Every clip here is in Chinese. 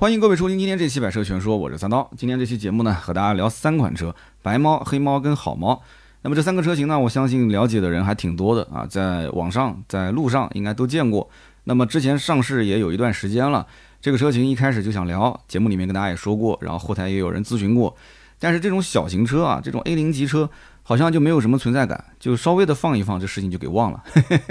欢迎各位收听今天这期百车全说，我是三刀。今天这期节目呢，和大家聊三款车：白猫、黑猫跟好猫。那么这三个车型呢，我相信了解的人还挺多的啊，在网上、在路上应该都见过。那么之前上市也有一段时间了，这个车型一开始就想聊，节目里面跟大家也说过，然后后台也有人咨询过。但是这种小型车啊，这种 A 零级车。好像就没有什么存在感，就稍微的放一放，这事情就给忘了。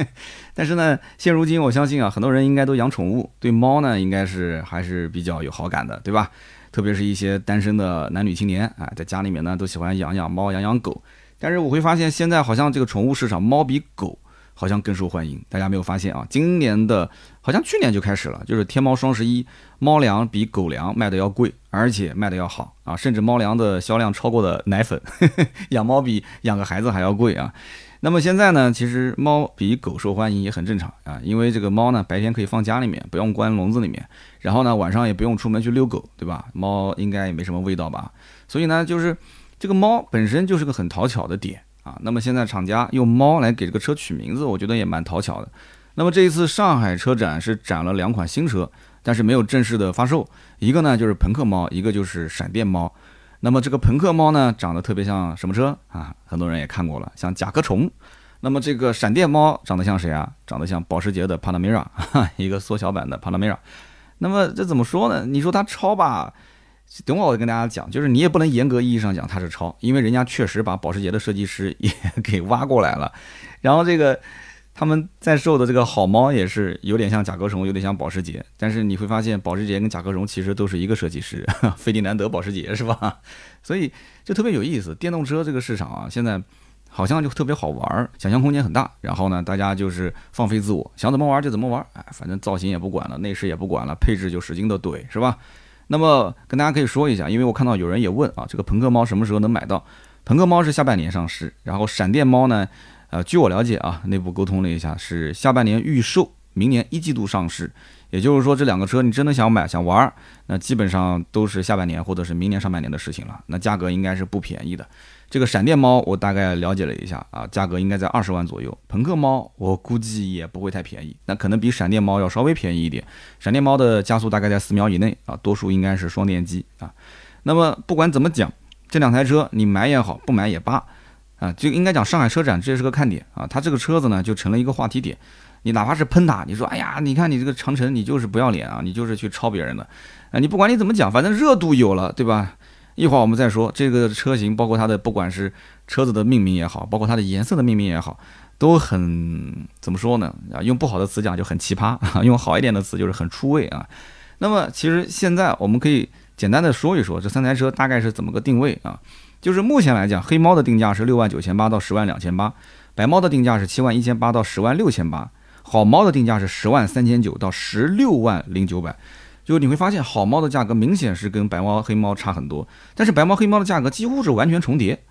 但是呢，现如今我相信啊，很多人应该都养宠物，对猫呢应该是还是比较有好感的，对吧？特别是一些单身的男女青年啊，在家里面呢都喜欢养养猫、养养狗。但是我会发现，现在好像这个宠物市场，猫比狗。好像更受欢迎，大家没有发现啊？今年的，好像去年就开始了，就是天猫双十一，猫粮比狗粮卖的要贵，而且卖的要好啊，甚至猫粮的销量超过了奶粉。养猫比养个孩子还要贵啊。那么现在呢，其实猫比狗受欢迎也很正常啊，因为这个猫呢，白天可以放家里面，不用关笼子里面，然后呢，晚上也不用出门去遛狗，对吧？猫应该也没什么味道吧？所以呢，就是这个猫本身就是个很讨巧的点。啊，那么现在厂家用猫来给这个车取名字，我觉得也蛮讨巧的。那么这一次上海车展是展了两款新车，但是没有正式的发售。一个呢就是朋克猫，一个就是闪电猫。那么这个朋克猫呢长得特别像什么车啊？很多人也看过了，像甲壳虫。那么这个闪电猫长得像谁啊？长得像保时捷的 Panamera，一个缩小版的 Panamera。那么这怎么说呢？你说它超吧？等会儿我跟大家讲，就是你也不能严格意义上讲它是抄，因为人家确实把保时捷的设计师也给挖过来了。然后这个他们在售的这个好猫也是有点像甲壳虫，有点像保时捷。但是你会发现，保时捷跟甲壳虫其实都是一个设计师，费迪南德保时捷是吧？所以就特别有意思。电动车这个市场啊，现在好像就特别好玩，想象空间很大。然后呢，大家就是放飞自我，想怎么玩就怎么玩。哎，反正造型也不管了，内饰也不管了，配置就使劲的怼，是吧？那么跟大家可以说一下，因为我看到有人也问啊，这个朋克猫什么时候能买到？朋克猫是下半年上市，然后闪电猫呢，呃，据我了解啊，内部沟通了一下，是下半年预售，明年一季度上市。也就是说，这两个车你真的想买想玩，那基本上都是下半年或者是明年上半年的事情了。那价格应该是不便宜的。这个闪电猫我大概了解了一下啊，价格应该在二十万左右。朋克猫我估计也不会太便宜，那可能比闪电猫要稍微便宜一点。闪电猫的加速大概在四秒以内啊，多数应该是双电机啊。那么不管怎么讲，这两台车你买也好，不买也罢啊，就应该讲上海车展这也是个看点啊。它这个车子呢就成了一个话题点。你哪怕是喷它，你说哎呀，你看你这个长城，你就是不要脸啊，你就是去抄别人的啊。你不管你怎么讲，反正热度有了，对吧？一会儿我们再说这个车型，包括它的不管是车子的命名也好，包括它的颜色的命名也好，都很怎么说呢？啊，用不好的词讲就很奇葩，用好一点的词就是很出位啊。那么其实现在我们可以简单的说一说这三台车大概是怎么个定位啊？就是目前来讲，黑猫的定价是六万九千八到十万两千八，白猫的定价是七万一千八到十万六千八，好猫的定价是十万三千九到十六万零九百。就你会发现，好猫的价格明显是跟白猫、黑猫差很多，但是白猫、黑猫的价格几乎是完全重叠。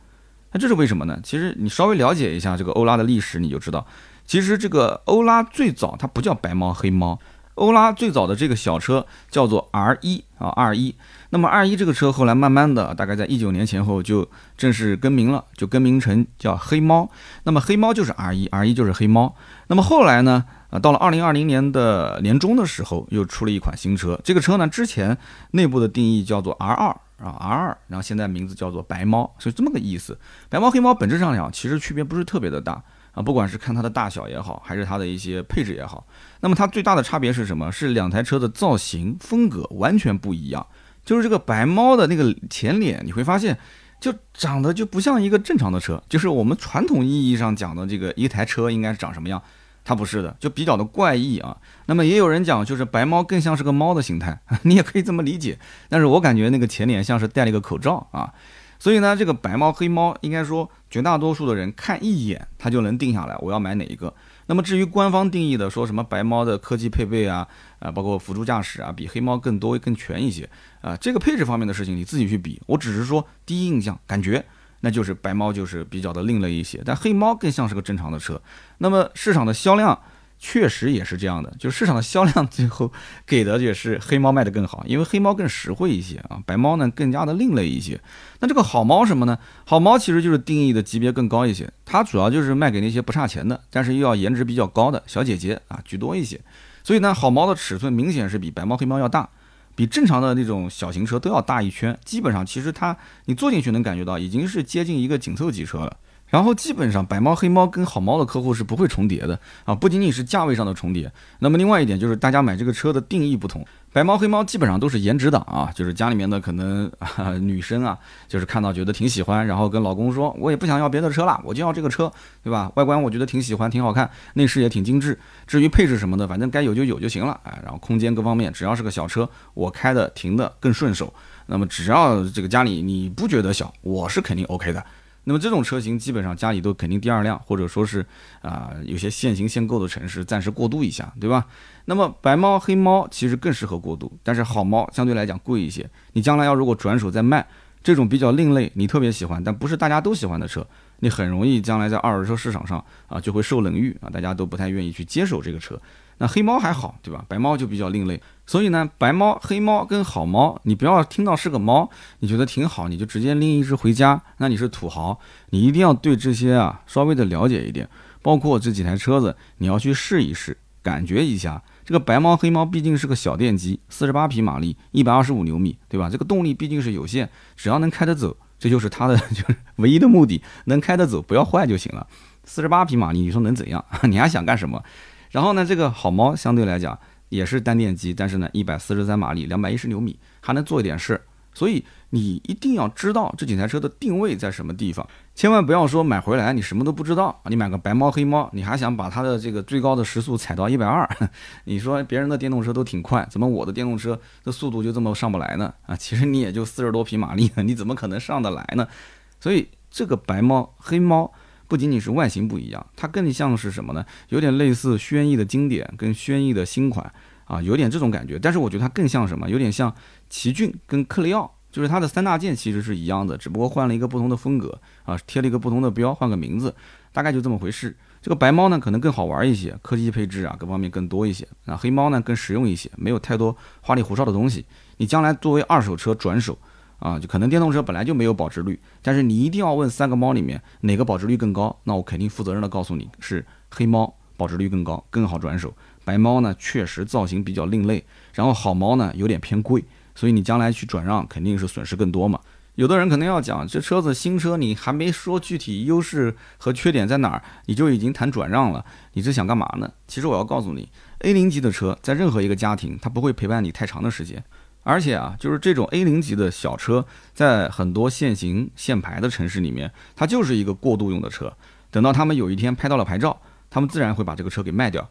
那这是为什么呢？其实你稍微了解一下这个欧拉的历史，你就知道，其实这个欧拉最早它不叫白猫、黑猫，欧拉最早的这个小车叫做 R 一啊，R 一。那么 R 一这个车后来慢慢的，大概在一九年前后就正式更名了，就更名成叫黑猫。那么黑猫就是 R 一，R 一就是黑猫。那么后来呢？啊，到了二零二零年的年中的时候，又出了一款新车。这个车呢，之前内部的定义叫做 R 二啊，R 二，然后现在名字叫做白猫，是这么个意思。白猫黑猫本质上讲，其实区别不是特别的大啊，不管是看它的大小也好，还是它的一些配置也好。那么它最大的差别是什么？是两台车的造型风格完全不一样。就是这个白猫的那个前脸，你会发现，就长得就不像一个正常的车，就是我们传统意义上讲的这个一台车应该是长什么样。它不是的，就比较的怪异啊。那么也有人讲，就是白猫更像是个猫的形态，你也可以这么理解。但是我感觉那个前脸像是戴了一个口罩啊。所以呢，这个白猫黑猫，应该说绝大多数的人看一眼他就能定下来我要买哪一个。那么至于官方定义的说什么白猫的科技配备啊，啊，包括辅助驾驶啊，比黑猫更多更全一些啊，这个配置方面的事情你自己去比。我只是说第一印象感觉。那就是白猫就是比较的另类一些，但黑猫更像是个正常的车。那么市场的销量确实也是这样的，就市场的销量最后给的也是黑猫卖的更好，因为黑猫更实惠一些啊，白猫呢更加的另类一些。那这个好猫什么呢？好猫其实就是定义的级别更高一些，它主要就是卖给那些不差钱的，但是又要颜值比较高的小姐姐啊居多一些。所以呢，好猫的尺寸明显是比白猫黑猫要大。比正常的那种小型车都要大一圈。基本上，其实它你坐进去能感觉到，已经是接近一个紧凑级车了。然后基本上白猫黑猫跟好猫的客户是不会重叠的啊，不仅仅是价位上的重叠，那么另外一点就是大家买这个车的定义不同。白猫黑猫基本上都是颜值党啊，就是家里面的可能女生啊，就是看到觉得挺喜欢，然后跟老公说，我也不想要别的车了，我就要这个车，对吧？外观我觉得挺喜欢，挺好看，内饰也挺精致，至于配置什么的，反正该有就有就行了，哎，然后空间各方面，只要是个小车，我开的停的更顺手，那么只要这个家里你不觉得小，我是肯定 OK 的。那么这种车型基本上家里都肯定第二辆，或者说是啊有些限行限购的城市暂时过渡一下，对吧？那么白猫黑猫其实更适合过渡，但是好猫相对来讲贵一些。你将来要如果转手再卖这种比较另类，你特别喜欢但不是大家都喜欢的车，你很容易将来在二手车市场上啊就会受冷遇啊，大家都不太愿意去接手这个车。那黑猫还好，对吧？白猫就比较另类。所以呢，白猫、黑猫跟好猫，你不要听到是个猫，你觉得挺好，你就直接拎一只回家，那你是土豪。你一定要对这些啊稍微的了解一点，包括这几台车子，你要去试一试，感觉一下。这个白猫、黑猫毕竟是个小电机，四十八匹马力，一百二十五牛米，对吧？这个动力毕竟是有限，只要能开得走，这就是它的 就是唯一的目的，能开得走，不要坏就行了。四十八匹马力，你说能怎样？你还想干什么？然后呢，这个好猫相对来讲。也是单电机，但是呢，一百四十三马力，两百一十牛米，还能做一点事。所以你一定要知道这几台车的定位在什么地方，千万不要说买回来你什么都不知道。你买个白猫黑猫，你还想把它的这个最高的时速踩到一百二？你说别人的电动车都挺快，怎么我的电动车的速度就这么上不来呢？啊，其实你也就四十多匹马力，你怎么可能上得来呢？所以这个白猫黑猫不仅仅是外形不一样，它更像是什么呢？有点类似轩逸的经典跟轩逸的新款。啊，有点这种感觉，但是我觉得它更像什么？有点像奇骏跟克雷奥，就是它的三大件其实是一样的，只不过换了一个不同的风格啊，贴了一个不同的标，换个名字，大概就这么回事。这个白猫呢，可能更好玩一些，科技配置啊各方面更多一些。那黑猫呢，更实用一些，没有太多花里胡哨的东西。你将来作为二手车转手啊，就可能电动车本来就没有保值率，但是你一定要问三个猫里面哪个保值率更高，那我肯定负责任的告诉你是黑猫保值率更高，更好转手。白猫呢，确实造型比较另类，然后好猫呢有点偏贵，所以你将来去转让肯定是损失更多嘛。有的人可能要讲，这车子新车你还没说具体优势和缺点在哪儿，你就已经谈转让了，你这想干嘛呢？其实我要告诉你，A 零级的车在任何一个家庭，它不会陪伴你太长的时间，而且啊，就是这种 A 零级的小车，在很多限行限牌的城市里面，它就是一个过渡用的车，等到他们有一天拍到了牌照，他们自然会把这个车给卖掉。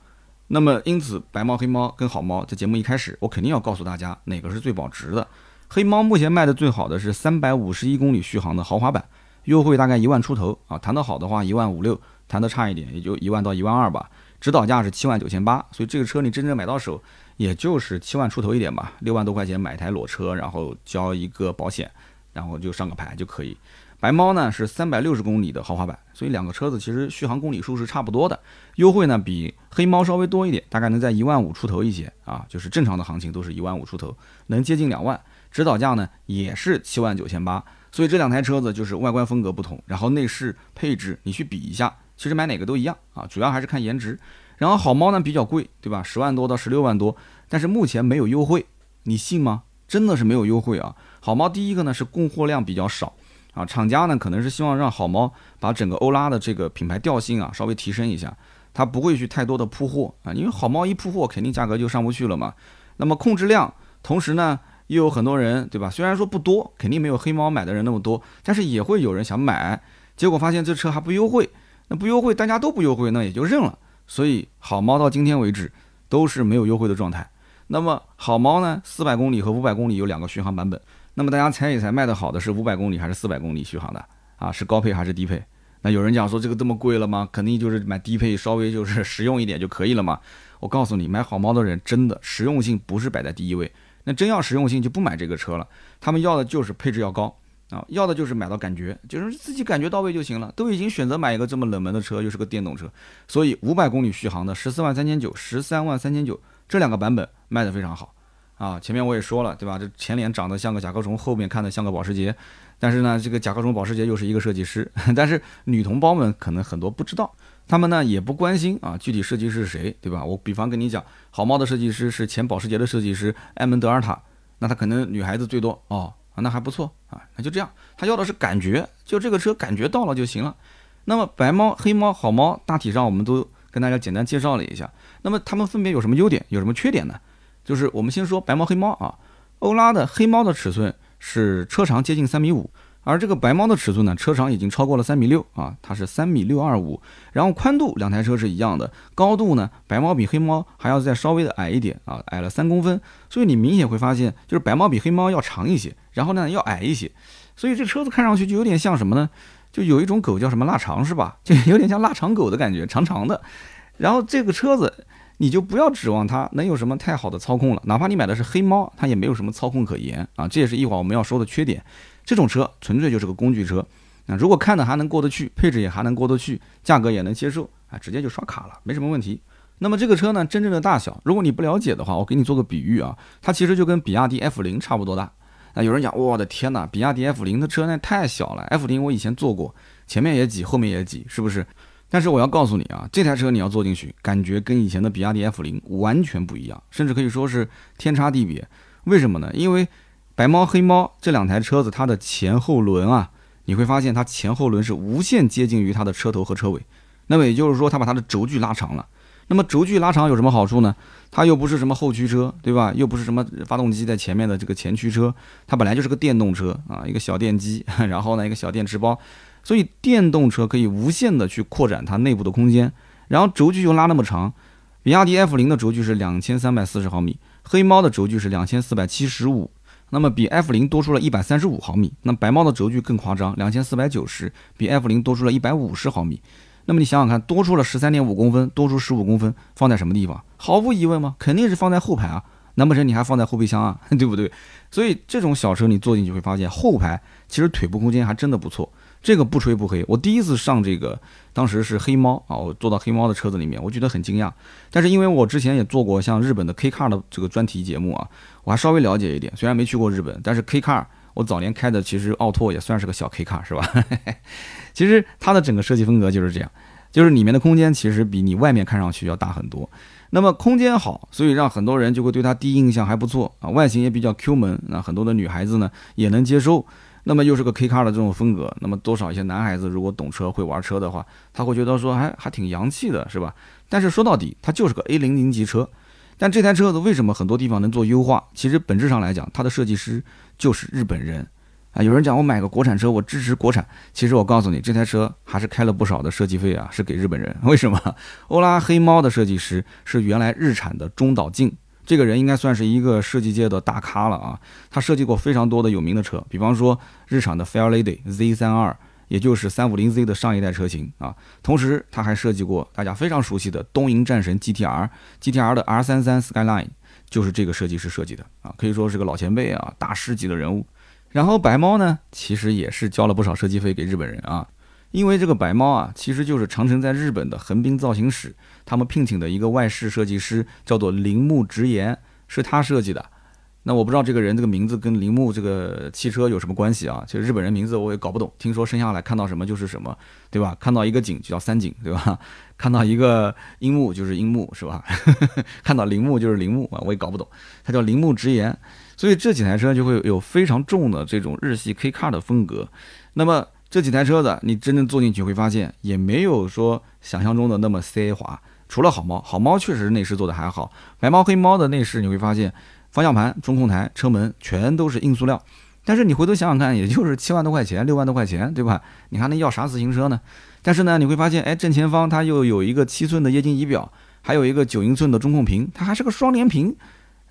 那么，因此，白猫、黑猫跟好猫，在节目一开始，我肯定要告诉大家哪个是最保值的。黑猫目前卖的最好的是三百五十一公里续航的豪华版，优惠大概一万出头啊，谈得好的话一万五六，谈得差一点也就一万到一万二吧。指导价是七万九千八，所以这个车你真正买到手，也就是七万出头一点吧，六万多块钱买台裸车，然后交一个保险，然后就上个牌就可以。白猫呢是三百六十公里的豪华版，所以两个车子其实续航公里数是差不多的，优惠呢比黑猫稍微多一点，大概能在一万五出头一些啊，就是正常的行情都是一万五出头，能接近两万。指导价呢也是七万九千八，所以这两台车子就是外观风格不同，然后内饰配置你去比一下，其实买哪个都一样啊，主要还是看颜值。然后好猫呢比较贵，对吧？十万多到十六万多，但是目前没有优惠，你信吗？真的是没有优惠啊！好猫第一个呢是供货量比较少。啊，厂家呢可能是希望让好猫把整个欧拉的这个品牌调性啊稍微提升一下，它不会去太多的铺货啊，因为好猫一铺货肯定价格就上不去了嘛。那么控制量，同时呢又有很多人对吧？虽然说不多，肯定没有黑猫买的人那么多，但是也会有人想买，结果发现这车还不优惠，那不优惠大家都不优惠，那也就认了。所以好猫到今天为止都是没有优惠的状态。那么好猫呢，四百公里和五百公里有两个续航版本。那么大家猜一猜，卖的好的是五百公里还是四百公里续航的啊？是高配还是低配？那有人讲说这个这么贵了吗？肯定就是买低配，稍微就是实用一点就可以了嘛。我告诉你，买好猫的人真的实用性不是摆在第一位。那真要实用性就不买这个车了。他们要的就是配置要高啊，要的就是买到感觉，就是自己感觉到位就行了。都已经选择买一个这么冷门的车，又是个电动车，所以五百公里续航的十四万三千九、十三万三千九这两个版本卖的非常好。啊，前面我也说了，对吧？这前脸长得像个甲壳虫，后面看的像个保时捷。但是呢，这个甲壳虫、保时捷又是一个设计师。但是女同胞们可能很多不知道，他们呢也不关心啊，具体设计师是谁，对吧？我比方跟你讲，好猫的设计师是前保时捷的设计师埃蒙德尔塔，那他可能女孩子最多哦，啊那还不错啊，那就这样，他要的是感觉，就这个车感觉到了就行了。那么白猫、黑猫、好猫，大体上我们都跟大家简单介绍了一下。那么它们分别有什么优点，有什么缺点呢？就是我们先说白猫、黑猫啊。欧拉的黑猫的尺寸是车长接近三米五，而这个白猫的尺寸呢，车长已经超过了三米六啊，它是三米六二五。然后宽度两台车是一样的，高度呢，白猫比黑猫还要再稍微的矮一点啊，矮了三公分。所以你明显会发现，就是白猫比黑猫要长一些，然后呢要矮一些。所以这车子看上去就有点像什么呢？就有一种狗叫什么腊肠是吧？就有点像腊肠狗的感觉，长长的。然后这个车子你就不要指望它能有什么太好的操控了，哪怕你买的是黑猫，它也没有什么操控可言啊。这也是一会儿我们要说的缺点。这种车纯粹就是个工具车。那如果看的还能过得去，配置也还能过得去，价格也能接受啊，直接就刷卡了，没什么问题。那么这个车呢，真正的大小，如果你不了解的话，我给你做个比喻啊，它其实就跟比亚迪 F 零差不多大。那有人讲，我的天哪，比亚迪 F 零的车那太小了。F 零我以前坐过，前面也挤，后面也挤，是不是？但是我要告诉你啊，这台车你要坐进去，感觉跟以前的比亚迪 F 零完全不一样，甚至可以说是天差地别。为什么呢？因为白猫黑猫这两台车子，它的前后轮啊，你会发现它前后轮是无限接近于它的车头和车尾。那么也就是说，它把它的轴距拉长了。那么轴距拉长有什么好处呢？它又不是什么后驱车，对吧？又不是什么发动机在前面的这个前驱车，它本来就是个电动车啊，一个小电机，然后呢一个小电池包，所以电动车可以无限的去扩展它内部的空间，然后轴距又拉那么长。比亚迪 F 零的轴距是两千三百四十毫米，黑猫的轴距是两千四百七十五，那么比 F 零多出了一百三十五毫米。那白猫的轴距更夸张，两千四百九十，比 F 零多出了一百五十毫米。那么你想想看，多出了十三点五公分，多出十五公分，放在什么地方？毫无疑问吗？肯定是放在后排啊。难不成你还放在后备箱啊？对不对？所以这种小车你坐进去会发现，后排其实腿部空间还真的不错。这个不吹不黑，我第一次上这个，当时是黑猫啊，我坐到黑猫的车子里面，我觉得很惊讶。但是因为我之前也做过像日本的 K Car 的这个专题节目啊，我还稍微了解一点。虽然没去过日本，但是 K Car 我早年开的其实奥拓也算是个小 K Car 是吧？其实它的整个设计风格就是这样，就是里面的空间其实比你外面看上去要大很多。那么空间好，所以让很多人就会对它第一印象还不错啊，外形也比较 Q 门，那很多的女孩子呢也能接受。那么又是个 K car 的这种风格，那么多少一些男孩子如果懂车会玩车的话，他会觉得说还还挺洋气的，是吧？但是说到底，它就是个 A 零零级车。但这台车子为什么很多地方能做优化？其实本质上来讲，它的设计师就是日本人。啊，有人讲我买个国产车，我支持国产。其实我告诉你，这台车还是开了不少的设计费啊，是给日本人。为什么？欧拉黑猫的设计师是原来日产的中岛静，这个人应该算是一个设计界的大咖了啊。他设计过非常多的有名的车，比方说日产的 Fairlady Z32，也就是三五零 Z 的上一代车型啊。同时，他还设计过大家非常熟悉的东瀛战神 GTR，GTR 的 R33 Skyline 就是这个设计师设计的啊，可以说是个老前辈啊，大师级的人物。然后白猫呢，其实也是交了不少设计费给日本人啊，因为这个白猫啊，其实就是长城在日本的横滨造型史，他们聘请的一个外饰设计师叫做铃木直言，是他设计的。那我不知道这个人这个名字跟铃木这个汽车有什么关系啊？其实日本人名字我也搞不懂，听说生下来看到什么就是什么，对吧？看到一个景就叫三井，对吧？看到一个樱木就是樱木，是吧？看到铃木就是铃木啊，我也搞不懂，他叫铃木直言。所以这几台车就会有非常重的这种日系 K car 的风格。那么这几台车子，你真正坐进去会发现，也没有说想象中的那么奢华。除了好猫，好猫确实内饰做的还好。白猫黑猫的内饰你会发现，方向盘、中控台、车门全都是硬塑料。但是你回头想想看，也就是七万多块钱、六万多块钱，对吧？你还能要啥自行车呢？但是呢，你会发现，哎，正前方它又有一个七寸的液晶仪表，还有一个九英寸的中控屏，它还是个双联屏。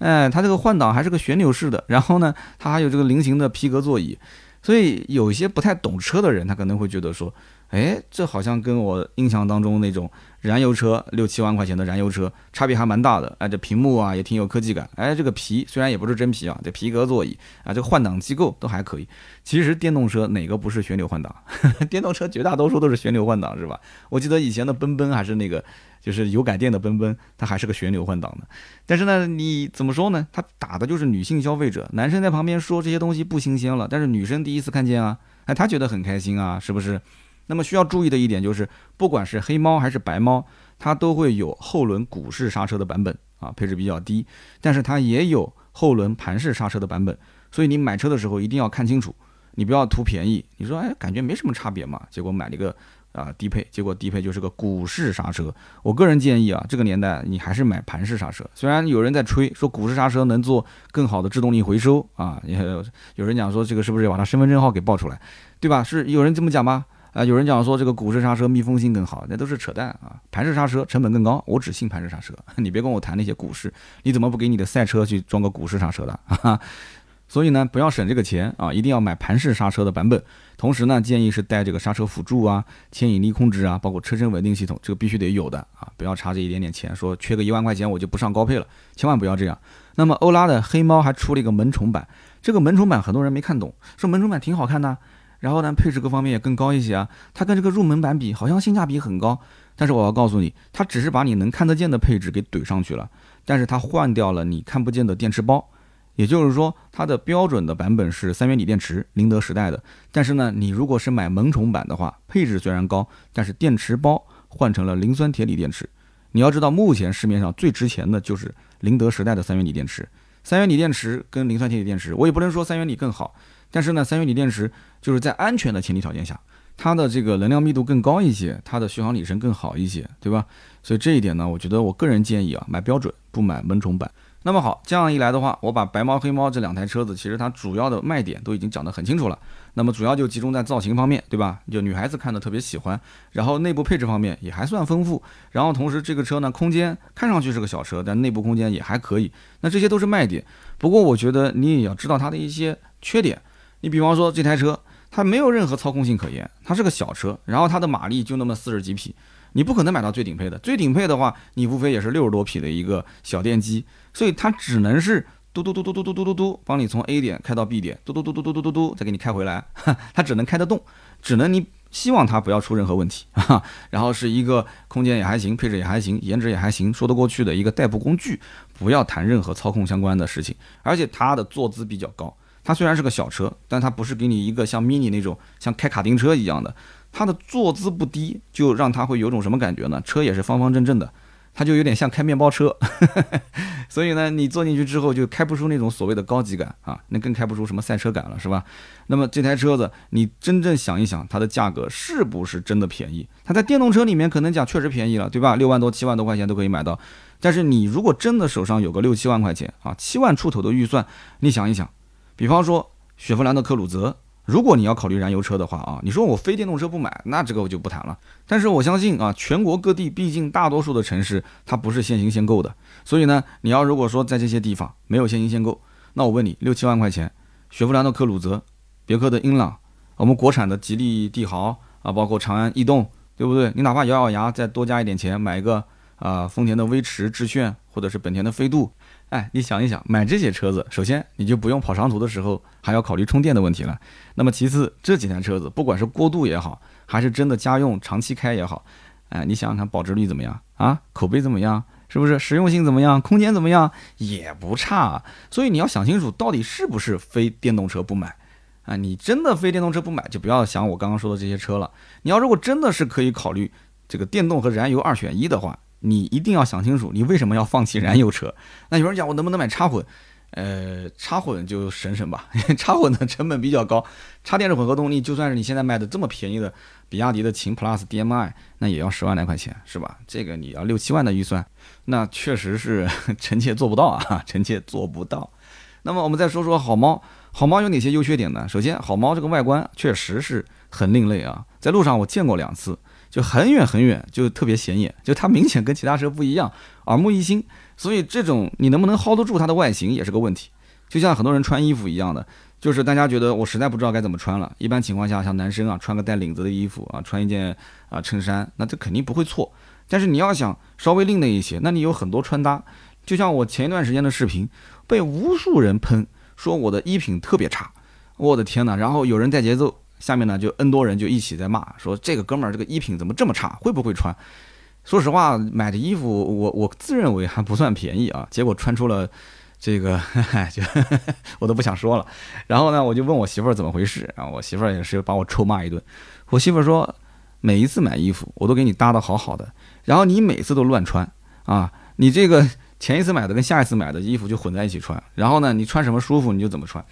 哎，它这个换挡还是个旋钮式的，然后呢，它还有这个菱形的皮革座椅，所以有些不太懂车的人，他可能会觉得说，哎，这好像跟我印象当中那种。燃油车六七万块钱的燃油车，差别还蛮大的。哎，这屏幕啊也挺有科技感。哎，这个皮虽然也不是真皮啊，这皮革座椅啊，这换挡机构都还可以。其实电动车哪个不是旋钮换挡？电动车绝大多数都是旋钮换挡，是吧？我记得以前的奔奔还是那个，就是油改电的奔奔，它还是个旋钮换挡的。但是呢，你怎么说呢？它打的就是女性消费者，男生在旁边说这些东西不新鲜了，但是女生第一次看见啊，哎，她觉得很开心啊，是不是？那么需要注意的一点就是，不管是黑猫还是白猫，它都会有后轮鼓式刹车的版本啊，配置比较低，但是它也有后轮盘式刹车的版本，所以你买车的时候一定要看清楚，你不要图便宜，你说哎感觉没什么差别嘛，结果买了一个。啊，低配，结果低配就是个鼓式刹车。我个人建议啊，这个年代你还是买盘式刹车。虽然有人在吹说鼓式刹车能做更好的制动力回收啊，也有人讲说这个是不是要把他身份证号给报出来，对吧？是有人这么讲吗？啊，有人讲说这个鼓式刹车密封性更好，那都是扯淡啊。盘式刹车成本更高，我只信盘式刹车。你别跟我谈那些鼓式，你怎么不给你的赛车去装个鼓式刹车的？所以呢，不要省这个钱啊，一定要买盘式刹车的版本。同时呢，建议是带这个刹车辅助啊、牵引力控制啊，包括车身稳定系统，这个必须得有的啊，不要差这一点点钱，说缺个一万块钱我就不上高配了，千万不要这样。那么欧拉的黑猫还出了一个萌宠版，这个萌宠版很多人没看懂，说萌宠版挺好看的，然后呢配置各方面也更高一些啊，它跟这个入门版比好像性价比很高，但是我要告诉你，它只是把你能看得见的配置给怼上去了，但是它换掉了你看不见的电池包。也就是说，它的标准的版本是三元锂电池，宁德时代的。但是呢，你如果是买萌宠版的话，配置虽然高，但是电池包换成了磷酸铁锂电池。你要知道，目前市面上最值钱的就是宁德时代的三元锂电池。三元锂电池跟磷酸铁锂电池，我也不能说三元锂更好，但是呢，三元锂电池就是在安全的前提条件下，它的这个能量密度更高一些，它的续航里程更好一些，对吧？所以这一点呢，我觉得我个人建议啊，买标准，不买萌宠版。那么好，这样一来的话，我把白猫黑猫这两台车子，其实它主要的卖点都已经讲得很清楚了。那么主要就集中在造型方面，对吧？就女孩子看的特别喜欢。然后内部配置方面也还算丰富。然后同时这个车呢，空间看上去是个小车，但内部空间也还可以。那这些都是卖点。不过我觉得你也要知道它的一些缺点。你比方说这台车，它没有任何操控性可言，它是个小车，然后它的马力就那么四十几匹。你不可能买到最顶配的，最顶配的话，你无非也是六十多匹的一个小电机，所以它只能是嘟嘟嘟嘟嘟嘟嘟嘟嘟，帮你从 A 点开到 B 点，嘟嘟嘟嘟嘟嘟嘟嘟，再给你开回来，它只能开得动，只能你希望它不要出任何问题，然后是一个空间也还行，配置也还行，颜值也还行，说得过去的一个代步工具，不要谈任何操控相关的事情，而且它的坐姿比较高，它虽然是个小车，但它不是给你一个像 mini 那种像开卡丁车一样的。它的坐姿不低，就让它会有种什么感觉呢？车也是方方正正的，它就有点像开面包车，所以呢，你坐进去之后就开不出那种所谓的高级感啊，那更开不出什么赛车感了，是吧？那么这台车子，你真正想一想，它的价格是不是真的便宜？它在电动车里面可能讲确实便宜了，对吧？六万多、七万多块钱都可以买到。但是你如果真的手上有个六七万块钱啊，七万出头的预算，你想一想，比方说雪佛兰的科鲁泽。如果你要考虑燃油车的话啊，你说我非电动车不买，那这个我就不谈了。但是我相信啊，全国各地毕竟大多数的城市它不是限行限购的，所以呢，你要如果说在这些地方没有限行限购，那我问你，六七万块钱，雪佛兰的科鲁泽、别克的英朗、我们国产的吉利帝豪啊，包括长安逸动，对不对？你哪怕咬咬牙再多加一点钱买一个啊丰田的威驰致炫，或者是本田的飞度。哎，你想一想，买这些车子，首先你就不用跑长途的时候还要考虑充电的问题了。那么其次，这几台车子，不管是过渡也好，还是真的家用长期开也好，哎，你想想看，保值率怎么样啊？口碑怎么样？是不是实用性怎么样？空间怎么样？也不差。所以你要想清楚，到底是不是非电动车不买啊？你真的非电动车不买，就不要想我刚刚说的这些车了。你要如果真的是可以考虑这个电动和燃油二选一的话。你一定要想清楚，你为什么要放弃燃油车？那有人讲我能不能买插混？呃，插混就省省吧，插混的成本比较高。插电式混合动力，就算是你现在卖的这么便宜的比亚迪的秦 Plus DM-i，那也要十万来块钱，是吧？这个你要六七万的预算，那确实是 臣妾做不到啊，臣妾做不到。那么我们再说说好猫，好猫有哪些优缺点呢？首先，好猫这个外观确实是很另类啊，在路上我见过两次。就很远很远，就特别显眼，就它明显跟其他车不一样，耳目一新。所以这种你能不能 hold 得住它的外形也是个问题。就像很多人穿衣服一样的，就是大家觉得我实在不知道该怎么穿了。一般情况下，像男生啊，穿个带领子的衣服啊，穿一件啊衬衫，那这肯定不会错。但是你要想稍微另类一些，那你有很多穿搭。就像我前一段时间的视频，被无数人喷说我的衣品特别差，我的天哪！然后有人带节奏。下面呢，就 N 多人就一起在骂，说这个哥们儿这个衣品怎么这么差，会不会穿？说实话，买的衣服我我自认为还不算便宜啊，结果穿出了这个，就 我都不想说了。然后呢，我就问我媳妇儿怎么回事，然后我媳妇儿也是把我臭骂一顿。我媳妇儿说，每一次买衣服我都给你搭的好好的，然后你每次都乱穿啊，你这个前一次买的跟下一次买的衣服就混在一起穿，然后呢，你穿什么舒服你就怎么穿。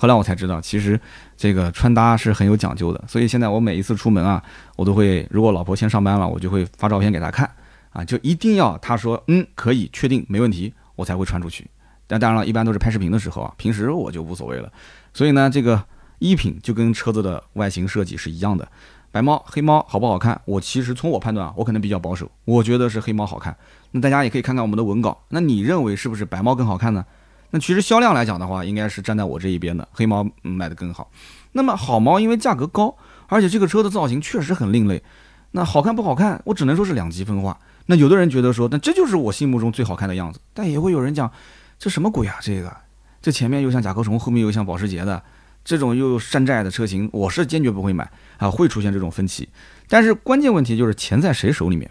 后来我才知道，其实这个穿搭是很有讲究的。所以现在我每一次出门啊，我都会，如果老婆先上班了，我就会发照片给她看啊，就一定要她说嗯可以，确定没问题，我才会穿出去。但当然了，一般都是拍视频的时候啊，平时我就无所谓了。所以呢，这个衣品就跟车子的外形设计是一样的。白猫黑猫好不好看？我其实从我判断啊，我可能比较保守，我觉得是黑猫好看。那大家也可以看看我们的文稿，那你认为是不是白猫更好看呢？那其实销量来讲的话，应该是站在我这一边的，黑猫卖的更好。那么好猫因为价格高，而且这个车的造型确实很另类，那好看不好看，我只能说是两极分化。那有的人觉得说，那这就是我心目中最好看的样子，但也会有人讲，这什么鬼啊？这个，这前面又像甲壳虫，后面又像保时捷的。这种又山寨的车型，我是坚决不会买啊，会出现这种分歧。但是关键问题就是钱在谁手里面，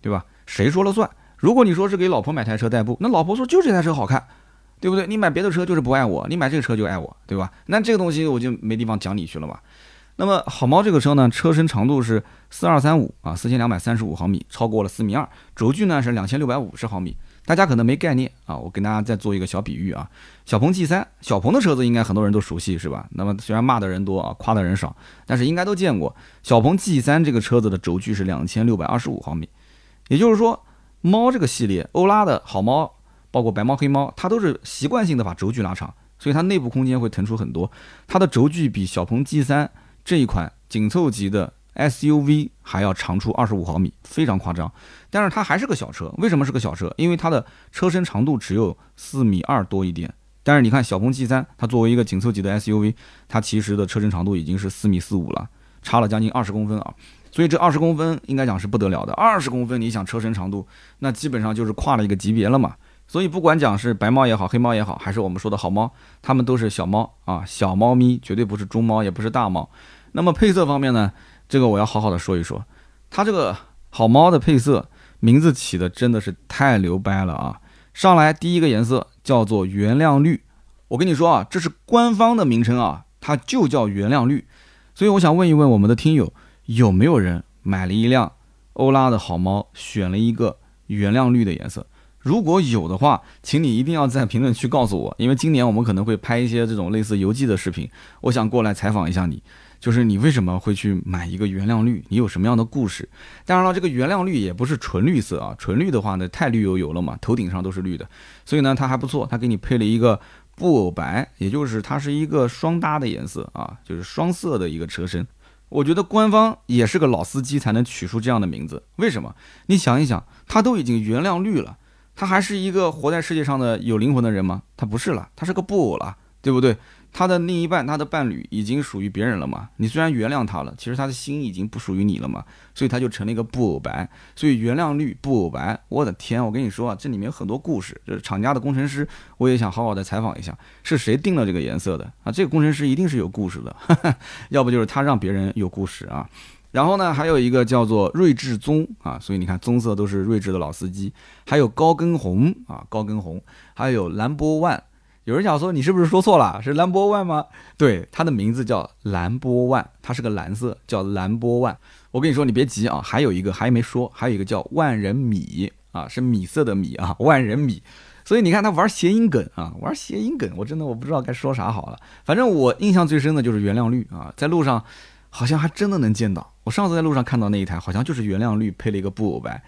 对吧？谁说了算？如果你说是给老婆买台车代步，那老婆说就这台车好看，对不对？你买别的车就是不爱我，你买这个车就爱我，对吧？那这个东西我就没地方讲理去了嘛。那么好猫这个车呢，车身长度是四二三五啊，四千两百三十五毫米，超过了四米二，轴距呢是两千六百五十毫米。大家可能没概念啊，我跟大家再做一个小比喻啊，小鹏 G 三，小鹏的车子应该很多人都熟悉是吧？那么虽然骂的人多啊，夸的人少，但是应该都见过。小鹏 G 三这个车子的轴距是两千六百二十五毫米，也就是说，猫这个系列，欧拉的好猫，包括白猫、黑猫，它都是习惯性的把轴距拉长，所以它内部空间会腾出很多。它的轴距比小鹏 G 三这一款紧凑级的。SUV 还要长出二十五毫米，非常夸张。但是它还是个小车，为什么是个小车？因为它的车身长度只有四米二多一点。但是你看小鹏 G3，它作为一个紧凑级的 SUV，它其实的车身长度已经是四米四五了，差了将近二十公分啊。所以这二十公分应该讲是不得了的。二十公分，你想车身长度，那基本上就是跨了一个级别了嘛。所以不管讲是白猫也好，黑猫也好，还是我们说的好猫，它们都是小猫啊，小猫咪，绝对不是中猫，也不是大猫。那么配色方面呢？这个我要好好的说一说，它这个好猫的配色名字起的真的是太牛掰了啊！上来第一个颜色叫做原谅绿，我跟你说啊，这是官方的名称啊，它就叫原谅绿。所以我想问一问我们的听友，有没有人买了一辆欧拉的好猫，选了一个原谅绿的颜色？如果有的话，请你一定要在评论区告诉我，因为今年我们可能会拍一些这种类似游记的视频，我想过来采访一下你。就是你为什么会去买一个原谅绿？你有什么样的故事？当然了，这个原谅绿也不是纯绿色啊，纯绿的话呢太绿油油了嘛，头顶上都是绿的。所以呢，它还不错，它给你配了一个布偶白，也就是它是一个双搭的颜色啊，就是双色的一个车身。我觉得官方也是个老司机才能取出这样的名字。为什么？你想一想，它都已经原谅绿了，他还是一个活在世界上的有灵魂的人吗？他不是了，他是个布偶了，对不对？他的另一半，他的伴侣已经属于别人了嘛？你虽然原谅他了，其实他的心已经不属于你了嘛？所以他就成了一个布偶白。所以原谅绿布偶白，我的天！我跟你说啊，这里面有很多故事。就是厂家的工程师，我也想好好的采访一下，是谁定了这个颜色的啊？这个工程师一定是有故事的，要不就是他让别人有故事啊。然后呢，还有一个叫做睿智棕啊，所以你看棕色都是睿智的老司机。还有高跟红啊，高跟红，还有兰博万。有人想说你是不是说错了？是兰博万吗？对，它的名字叫兰博万，它是个蓝色，叫兰博万。我跟你说，你别急啊，还有一个还没说，还有一个叫万人米啊，是米色的米啊，万人米。所以你看他玩谐音梗啊，玩谐音梗，我真的我不知道该说啥好了。反正我印象最深的就是原谅绿啊，在路上好像还真的能见到。我上次在路上看到那一台，好像就是原谅绿配了一个布偶白。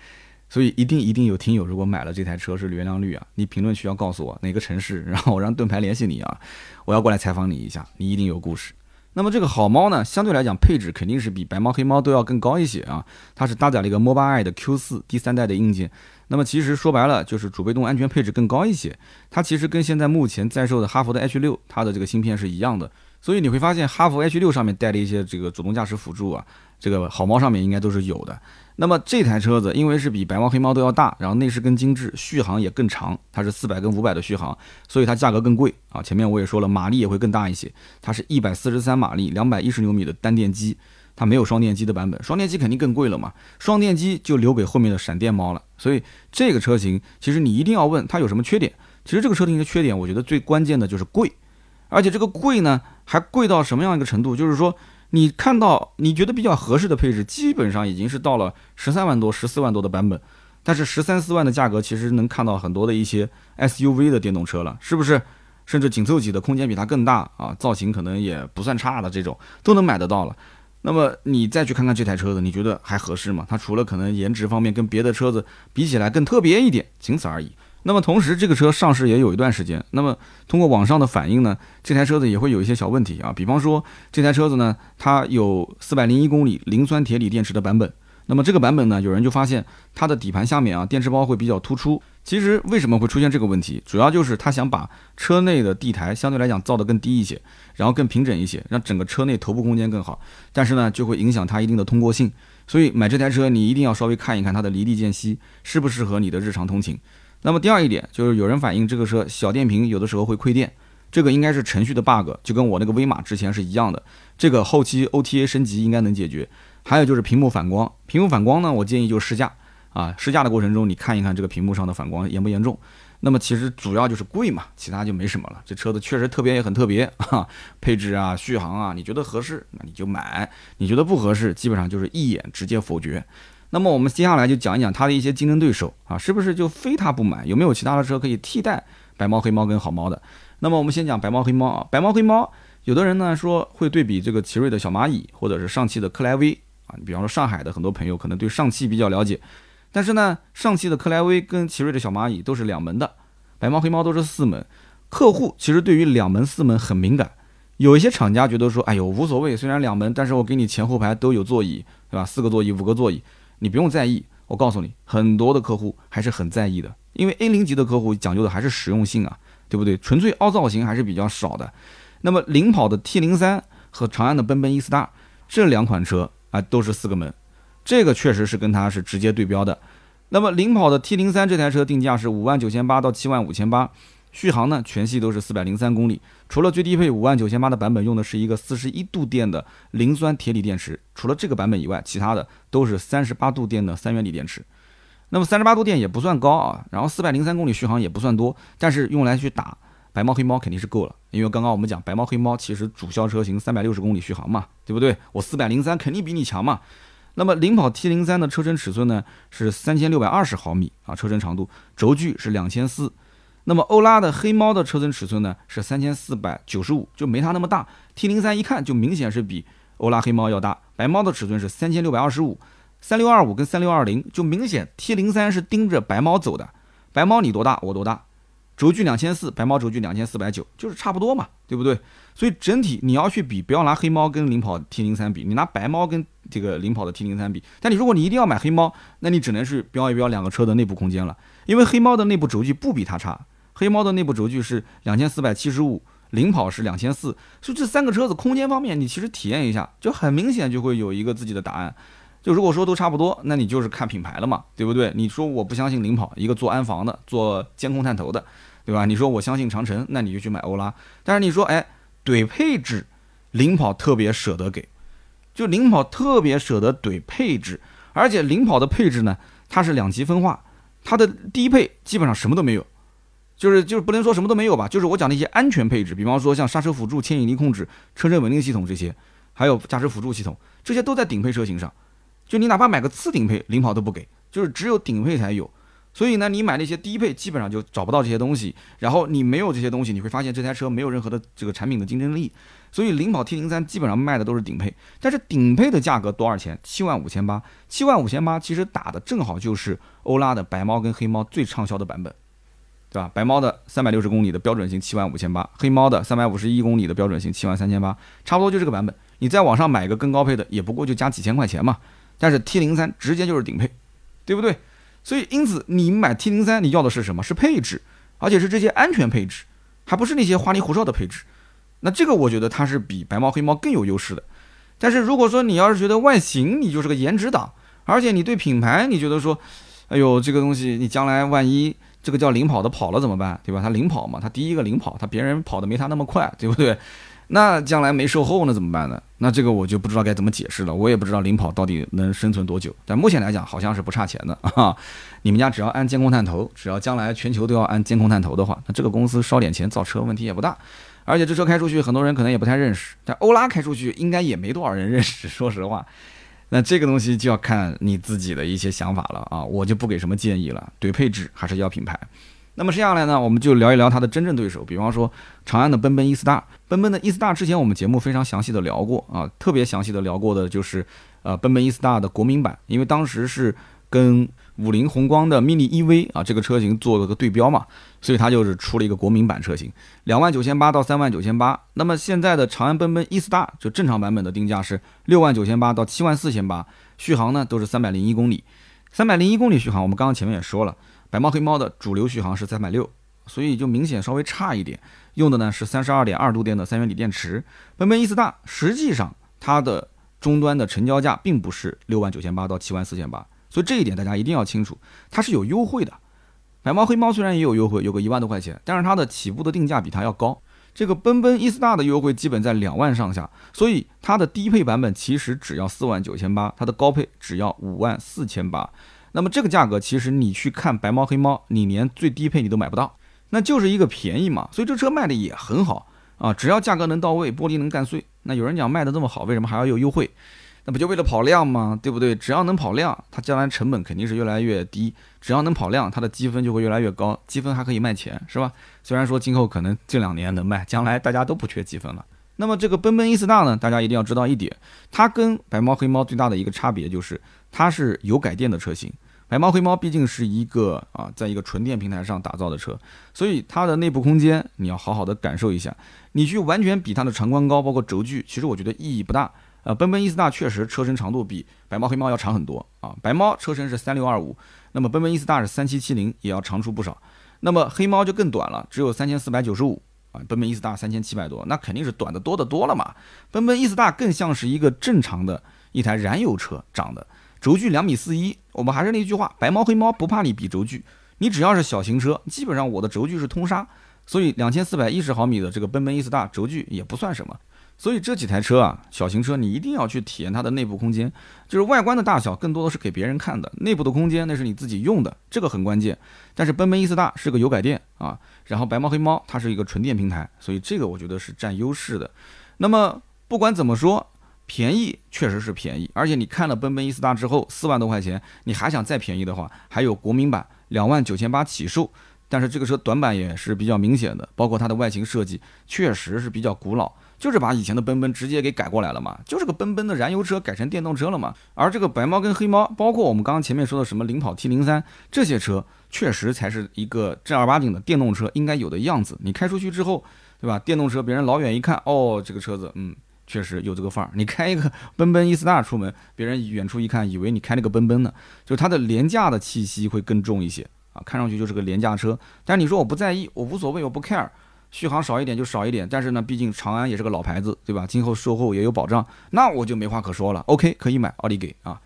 所以一定一定有听友，如果买了这台车是原谅绿啊，你评论区要告诉我哪个城市，然后我让盾牌联系你啊，我要过来采访你一下，你一定有故事。那么这个好猫呢，相对来讲配置肯定是比白猫黑猫都要更高一些啊，它是搭载了一个 mobile 的 Q4 第三代的硬件，那么其实说白了就是主被动安全配置更高一些，它其实跟现在目前在售的哈弗的 H6 它的这个芯片是一样的，所以你会发现哈弗 H 六上面带了一些这个主动驾驶辅助啊，这个好猫上面应该都是有的。那么这台车子因为是比白猫黑猫都要大，然后内饰更精致，续航也更长，它是四百跟五百的续航，所以它价格更贵啊。前面我也说了，马力也会更大一些，它是一百四十三马力，两百一十牛米的单电机，它没有双电机的版本，双电机肯定更贵了嘛。双电机就留给后面的闪电猫了。所以这个车型其实你一定要问它有什么缺点。其实这个车型的缺点，我觉得最关键的就是贵，而且这个贵呢还贵到什么样一个程度？就是说。你看到你觉得比较合适的配置，基本上已经是到了十三万多、十四万多的版本，但是十三四万的价格，其实能看到很多的一些 SUV 的电动车了，是不是？甚至紧凑级的空间比它更大啊，造型可能也不算差的这种都能买得到了。那么你再去看看这台车子，你觉得还合适吗？它除了可能颜值方面跟别的车子比起来更特别一点，仅此而已。那么同时，这个车上市也有一段时间，那么通过网上的反应呢，这台车子也会有一些小问题啊。比方说，这台车子呢，它有四百零一公里磷酸铁锂电池的版本。那么这个版本呢，有人就发现它的底盘下面啊，电池包会比较突出。其实为什么会出现这个问题，主要就是他想把车内的地台相对来讲造得更低一些，然后更平整一些，让整个车内头部空间更好。但是呢，就会影响它一定的通过性。所以买这台车，你一定要稍微看一看它的离地间隙适不适合你的日常通勤。那么第二一点就是有人反映这个车小电瓶有的时候会亏电，这个应该是程序的 bug，就跟我那个威马之前是一样的。这个后期 OTA 升级应该能解决。还有就是屏幕反光，屏幕反光呢，我建议就试驾啊，试驾的过程中你看一看这个屏幕上的反光严不严重。那么其实主要就是贵嘛，其他就没什么了。这车子确实特别也很特别哈，配置啊、续航啊，你觉得合适那你就买，你觉得不合适，基本上就是一眼直接否决。那么我们接下来就讲一讲它的一些竞争对手啊，是不是就非它不买？有没有其他的车可以替代白猫黑猫跟好猫的？那么我们先讲白猫黑猫啊，白猫黑猫，有的人呢说会对比这个奇瑞的小蚂蚁或者是上汽的克莱威啊。你比方说上海的很多朋友可能对上汽比较了解，但是呢，上汽的克莱威跟奇瑞的小蚂蚁都是两门的，白猫黑猫都是四门。客户其实对于两门四门很敏感，有一些厂家觉得说，哎呦无所谓，虽然两门，但是我给你前后排都有座椅，对吧？四个座椅、五个座椅，你不用在意。我告诉你，很多的客户还是很在意的，因为 A 零级的客户讲究的还是实用性啊，对不对？纯粹凹造型还是比较少的。那么领跑的 T 零三和长安的奔奔 E star 这两款车。啊，都是四个门，这个确实是跟它是直接对标的。那么领跑的 T 零三这台车定价是五万九千八到七万五千八，续航呢全系都是四百零三公里。除了最低配五万九千八的版本用的是一个四十一度电的磷酸铁锂电池，除了这个版本以外，其他的都是三十八度电的三元锂电池。那么三十八度电也不算高啊，然后四百零三公里续航也不算多，但是用来去打。白猫黑猫肯定是够了，因为刚刚我们讲白猫黑猫其实主销车型三百六十公里续航嘛，对不对？我四百零三肯定比你强嘛。那么领跑 T 零三的车身尺寸呢是三千六百二十毫米啊，车身长度，轴距是两千四。那么欧拉的黑猫的车身尺寸呢是三千四百九十五，就没它那么大。T 零三一看就明显是比欧拉黑猫要大。白猫的尺寸是三千六百二十五，三六二五跟三六二零就明显 T 零三是盯着白猫走的。白猫你多大我多大。轴距两千四，白猫轴距两千四百九，就是差不多嘛，对不对？所以整体你要去比，不要拿黑猫跟领跑 T 零三比，你拿白猫跟这个领跑的 T 零三比。但你如果你一定要买黑猫，那你只能是标一标两个车的内部空间了，因为黑猫的内部轴距不比它差，黑猫的内部轴距是两千四百七十五，领跑是两千四，所以这三个车子空间方面，你其实体验一下，就很明显就会有一个自己的答案。就如果说都差不多，那你就是看品牌了嘛，对不对？你说我不相信领跑，一个做安防的，做监控探头的。对吧？你说我相信长城，那你就去买欧拉。但是你说，哎，怼配置，领跑特别舍得给，就领跑特别舍得怼配置，而且领跑的配置呢，它是两极分化，它的低配基本上什么都没有，就是就是不能说什么都没有吧，就是我讲的一些安全配置，比方说像刹车辅助、牵引力控制、车身稳定系统这些，还有驾驶辅助系统，这些都在顶配车型上。就你哪怕买个次顶配，领跑都不给，就是只有顶配才有。所以呢，你买那些低配基本上就找不到这些东西，然后你没有这些东西，你会发现这台车没有任何的这个产品的竞争力。所以领跑 T 零三基本上卖的都是顶配，但是顶配的价格多少钱？七万五千八，七万五千八其实打的正好就是欧拉的白猫跟黑猫最畅销的版本，对吧？白猫的三百六十公里的标准型七万五千八，黑猫的三百五十一公里的标准型七万三千八，差不多就这个版本。你在网上买个更高配的，也不过就加几千块钱嘛。但是 T 零三直接就是顶配，对不对？所以，因此你买 T 零三，你要的是什么？是配置，而且是这些安全配置，还不是那些花里胡哨的配置。那这个我觉得它是比白猫黑猫更有优势的。但是如果说你要是觉得外形你就是个颜值党，而且你对品牌你觉得说，哎呦这个东西你将来万一这个叫领跑的跑了怎么办？对吧？他领跑嘛，他第一个领跑，他别人跑的没他那么快，对不对？那将来没售后那怎么办呢？那这个我就不知道该怎么解释了。我也不知道领跑到底能生存多久。但目前来讲，好像是不差钱的啊。你们家只要安监控探头，只要将来全球都要安监控探头的话，那这个公司烧点钱造车问题也不大。而且这车开出去，很多人可能也不太认识。但欧拉开出去，应该也没多少人认识。说实话，那这个东西就要看你自己的一些想法了啊，我就不给什么建议了，怼配置还是要品牌。那么接下来呢，我们就聊一聊它的真正对手，比方说长安的奔奔 E 四大。奔奔的 E 四大之前我们节目非常详细的聊过啊，特别详细的聊过的就是呃奔奔 E 四大的国民版，因为当时是跟五菱宏光的 mini EV 啊这个车型做了个对标嘛，所以它就是出了一个国民版车型，两万九千八到三万九千八。那么现在的长安奔奔 E 斯大就正常版本的定价是六万九千八到七万四千八，续航呢都是三百零一公里，三百零一公里续航，我们刚刚前面也说了。白猫黑猫的主流续航是三百六，所以就明显稍微差一点。用的呢是三十二点二度电的三元锂电池。奔奔 E 斯大实际上它的终端的成交价并不是六万九千八到七万四千八，所以这一点大家一定要清楚，它是有优惠的。白猫黑猫虽然也有优惠，有个一万多块钱，但是它的起步的定价比它要高。这个奔奔 E 斯大的优惠基本在两万上下，所以它的低配版本其实只要四万九千八，它的高配只要五万四千八。那么这个价格，其实你去看白猫黑猫，你连最低配你都买不到，那就是一个便宜嘛。所以这车卖的也很好啊，只要价格能到位，玻璃能干碎。那有人讲卖的这么好，为什么还要有优惠？那不就为了跑量吗？对不对？只要能跑量，它将来成本肯定是越来越低。只要能跑量，它的积分就会越来越高，积分还可以卖钱，是吧？虽然说今后可能这两年能卖，将来大家都不缺积分了。那么这个奔奔 E 斯大呢，大家一定要知道一点，它跟白猫黑猫最大的一个差别就是它是油改电的车型。白猫黑猫毕竟是一个啊，在一个纯电平台上打造的车，所以它的内部空间你要好好的感受一下。你去完全比它的长宽高，包括轴距，其实我觉得意义不大。呃，奔奔 E 斯大确实车身长度比白猫黑猫要长很多啊。白猫车身是三六二五，那么奔奔 E 斯大是三七七零，也要长出不少。那么黑猫就更短了，只有三千四百九十五啊。奔奔 E 斯大三千七百多，那肯定是短的多的多了嘛。奔奔 E 斯大更像是一个正常的一台燃油车长的。轴距两米四一，我们还是那句话，白猫黑猫不怕你比轴距，你只要是小型车，基本上我的轴距是通杀，所以两千四百一十毫米的这个奔奔 E 斯大轴距也不算什么，所以这几台车啊，小型车你一定要去体验它的内部空间，就是外观的大小更多的是给别人看的，内部的空间那是你自己用的，这个很关键。但是奔奔 E 斯大是个油改电啊，然后白猫黑猫它是一个纯电平台，所以这个我觉得是占优势的。那么不管怎么说。便宜确实是便宜，而且你看了奔奔 E 斯大之后，四万多块钱，你还想再便宜的话，还有国民版两万九千八起售。但是这个车短板也是比较明显的，包括它的外形设计确实是比较古老，就是把以前的奔奔直接给改过来了嘛，就是个奔奔的燃油车改成电动车了嘛。而这个白猫跟黑猫，包括我们刚刚前面说的什么领跑 T 零三这些车，确实才是一个正儿八经的电动车应该有的样子。你开出去之后，对吧？电动车别人老远一看，哦，这个车子，嗯。确实有这个范儿，你开一个 奔奔 E 斯大出门，别人远处一看，以为你开那个奔奔呢，就它的廉价的气息会更重一些啊，看上去就是个廉价车。但是你说我不在意，我无所谓，我不 care，续航少一点就少一点。但是呢，毕竟长安也是个老牌子，对吧？今后售后也有保障，那我就没话可说了。OK，可以买奥迪给啊。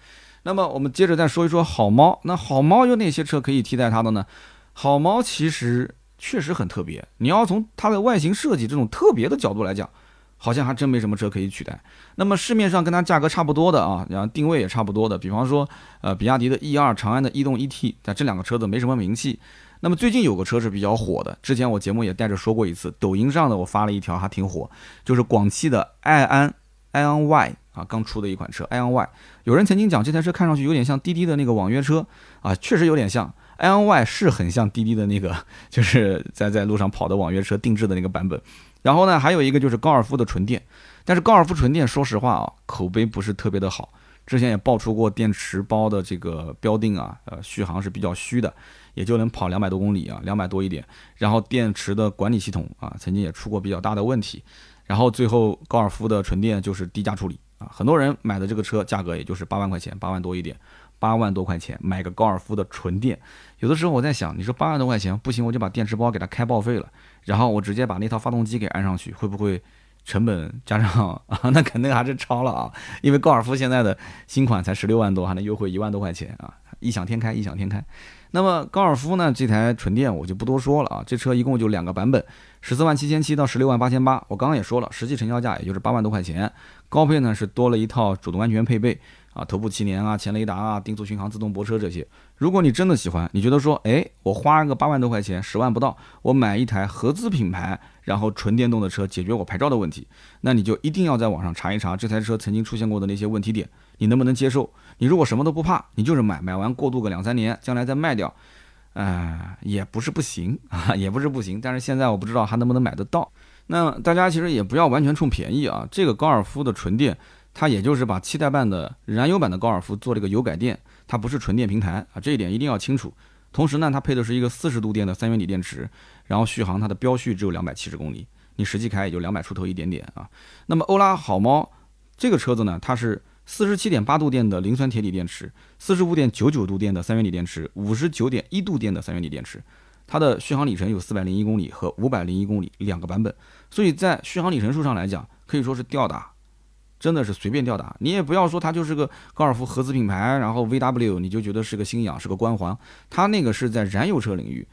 那么我们接着再说一说好猫，那好猫有哪些车可以替代它的呢？好猫其实确实很特别，你要从它的外形设计这种特别的角度来讲。好像还真没什么车可以取代。那么市面上跟它价格差不多的啊，然后定位也差不多的，比方说呃比亚迪的 E 二、长安的逸动 ET，但这两个车子没什么名气。那么最近有个车是比较火的，之前我节目也带着说过一次，抖音上的我发了一条还挺火，就是广汽的埃安埃安 Y 啊，刚出的一款车埃安 Y。有人曾经讲这台车看上去有点像滴滴的那个网约车啊，确实有点像。埃安 Y 是很像滴滴的那个，就是在在路上跑的网约车定制的那个版本。然后呢，还有一个就是高尔夫的纯电，但是高尔夫纯电说实话啊，口碑不是特别的好。之前也爆出过电池包的这个标定啊，呃，续航是比较虚的，也就能跑两百多公里啊，两百多一点。然后电池的管理系统啊，曾经也出过比较大的问题。然后最后高尔夫的纯电就是低价处理啊，很多人买的这个车价格也就是八万块钱，八万多一点。八万多块钱买个高尔夫的纯电，有的时候我在想，你说八万多块钱不行，我就把电池包给它开报废了，然后我直接把那套发动机给安上去，会不会成本加上 啊？那肯定还是超了啊！因为高尔夫现在的新款才十六万多，还能优惠一万多块钱啊，异想天开，异想天开。那么高尔夫呢？这台纯电我就不多说了啊，这车一共就两个版本，十四万七千七到十六万八千八。我刚刚也说了，实际成交价也就是八万多块钱，高配呢是多了一套主动安全配备。啊，头部七联啊，前雷达啊，定速巡航、自动泊车这些，如果你真的喜欢，你觉得说，哎，我花个八万多块钱，十万不到，我买一台合资品牌，然后纯电动的车解决我牌照的问题，那你就一定要在网上查一查这台车曾经出现过的那些问题点，你能不能接受？你如果什么都不怕，你就是买，买完过渡个两三年，将来再卖掉，呃，也不是不行啊，也不是不行。但是现在我不知道还能不能买得到。那大家其实也不要完全冲便宜啊，这个高尔夫的纯电，它也就是把七代半的燃油版的高尔夫做了个油改电，它不是纯电平台啊，这一点一定要清楚。同时呢，它配的是一个四十度电的三元锂电池，然后续航它的标续只有两百七十公里，你实际开也就两百出头一点点啊。那么欧拉好猫这个车子呢，它是四十七点八度电的磷酸铁锂电池，四十五点九九度电的三元锂电池，五十九点一度电的三元锂电池，它的续航里程有四百零一公里和五百零一公里两个版本，所以在续航里程数上来讲，可以说是吊打。真的是随便吊打，你也不要说它就是个高尔夫合资品牌，然后 VW 你就觉得是个信仰，是个光环。它那个是在燃油车领域，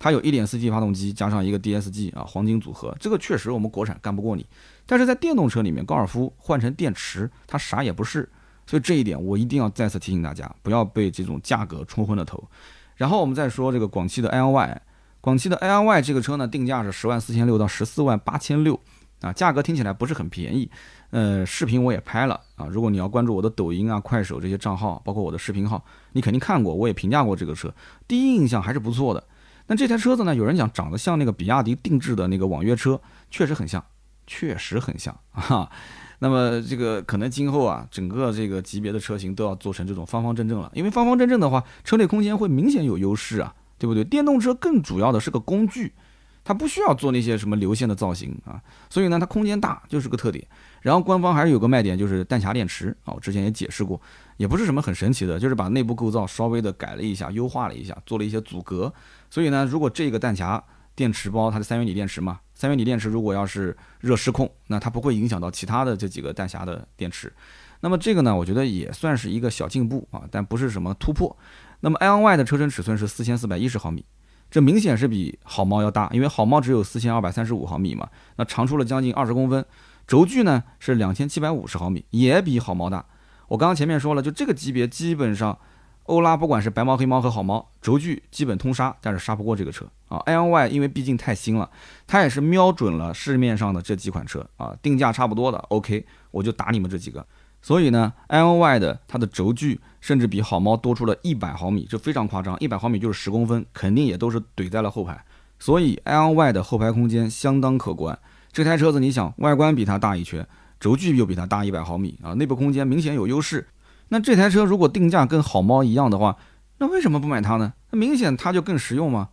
它有一点四 T 发动机加上一个 DSG 啊，黄金组合，这个确实我们国产干不过你。但是在电动车里面，高尔夫换成电池，它啥也不是。所以这一点我一定要再次提醒大家，不要被这种价格冲昏了头。然后我们再说这个广汽的 iONY，广汽的 iONY 这个车呢，定价是十万四千六到十四万八千六啊，价格听起来不是很便宜。呃，视频我也拍了啊。如果你要关注我的抖音啊、快手这些账号，包括我的视频号，你肯定看过，我也评价过这个车，第一印象还是不错的。那这台车子呢，有人讲长得像那个比亚迪定制的那个网约车，确实很像，确实很像啊。那么这个可能今后啊，整个这个级别的车型都要做成这种方方正正了，因为方方正正的话，车内空间会明显有优势啊，对不对？电动车更主要的是个工具。它不需要做那些什么流线的造型啊，所以呢，它空间大就是个特点。然后官方还是有个卖点，就是弹匣电池啊，我之前也解释过，也不是什么很神奇的，就是把内部构造稍微的改了一下，优化了一下，做了一些阻隔。所以呢，如果这个弹匣电池包它的三元锂电池嘛，三元锂电池如果要是热失控，那它不会影响到其他的这几个弹匣的电池。那么这个呢，我觉得也算是一个小进步啊，但不是什么突破。那么 iONY 的车身尺寸是四千四百一十毫米。这明显是比好猫要大，因为好猫只有四千二百三十五毫米嘛，那长出了将近二十公分。轴距呢是两千七百五十毫米，也比好猫大。我刚刚前面说了，就这个级别，基本上欧拉不管是白猫、黑猫和好猫，轴距基本通杀，但是杀不过这个车啊。i o y 因为毕竟太新了，它也是瞄准了市面上的这几款车啊，定价差不多的，OK，我就打你们这几个。所以呢，i o y 的它的轴距甚至比好猫多出了一百毫米，这非常夸张。一百毫米就是十公分，肯定也都是怼在了后排。所以 i o y 的后排空间相当可观。这台车子你想，外观比它大一圈，轴距又比它大一百毫米啊，内部空间明显有优势。那这台车如果定价跟好猫一样的话，那为什么不买它呢？那明显它就更实用吗？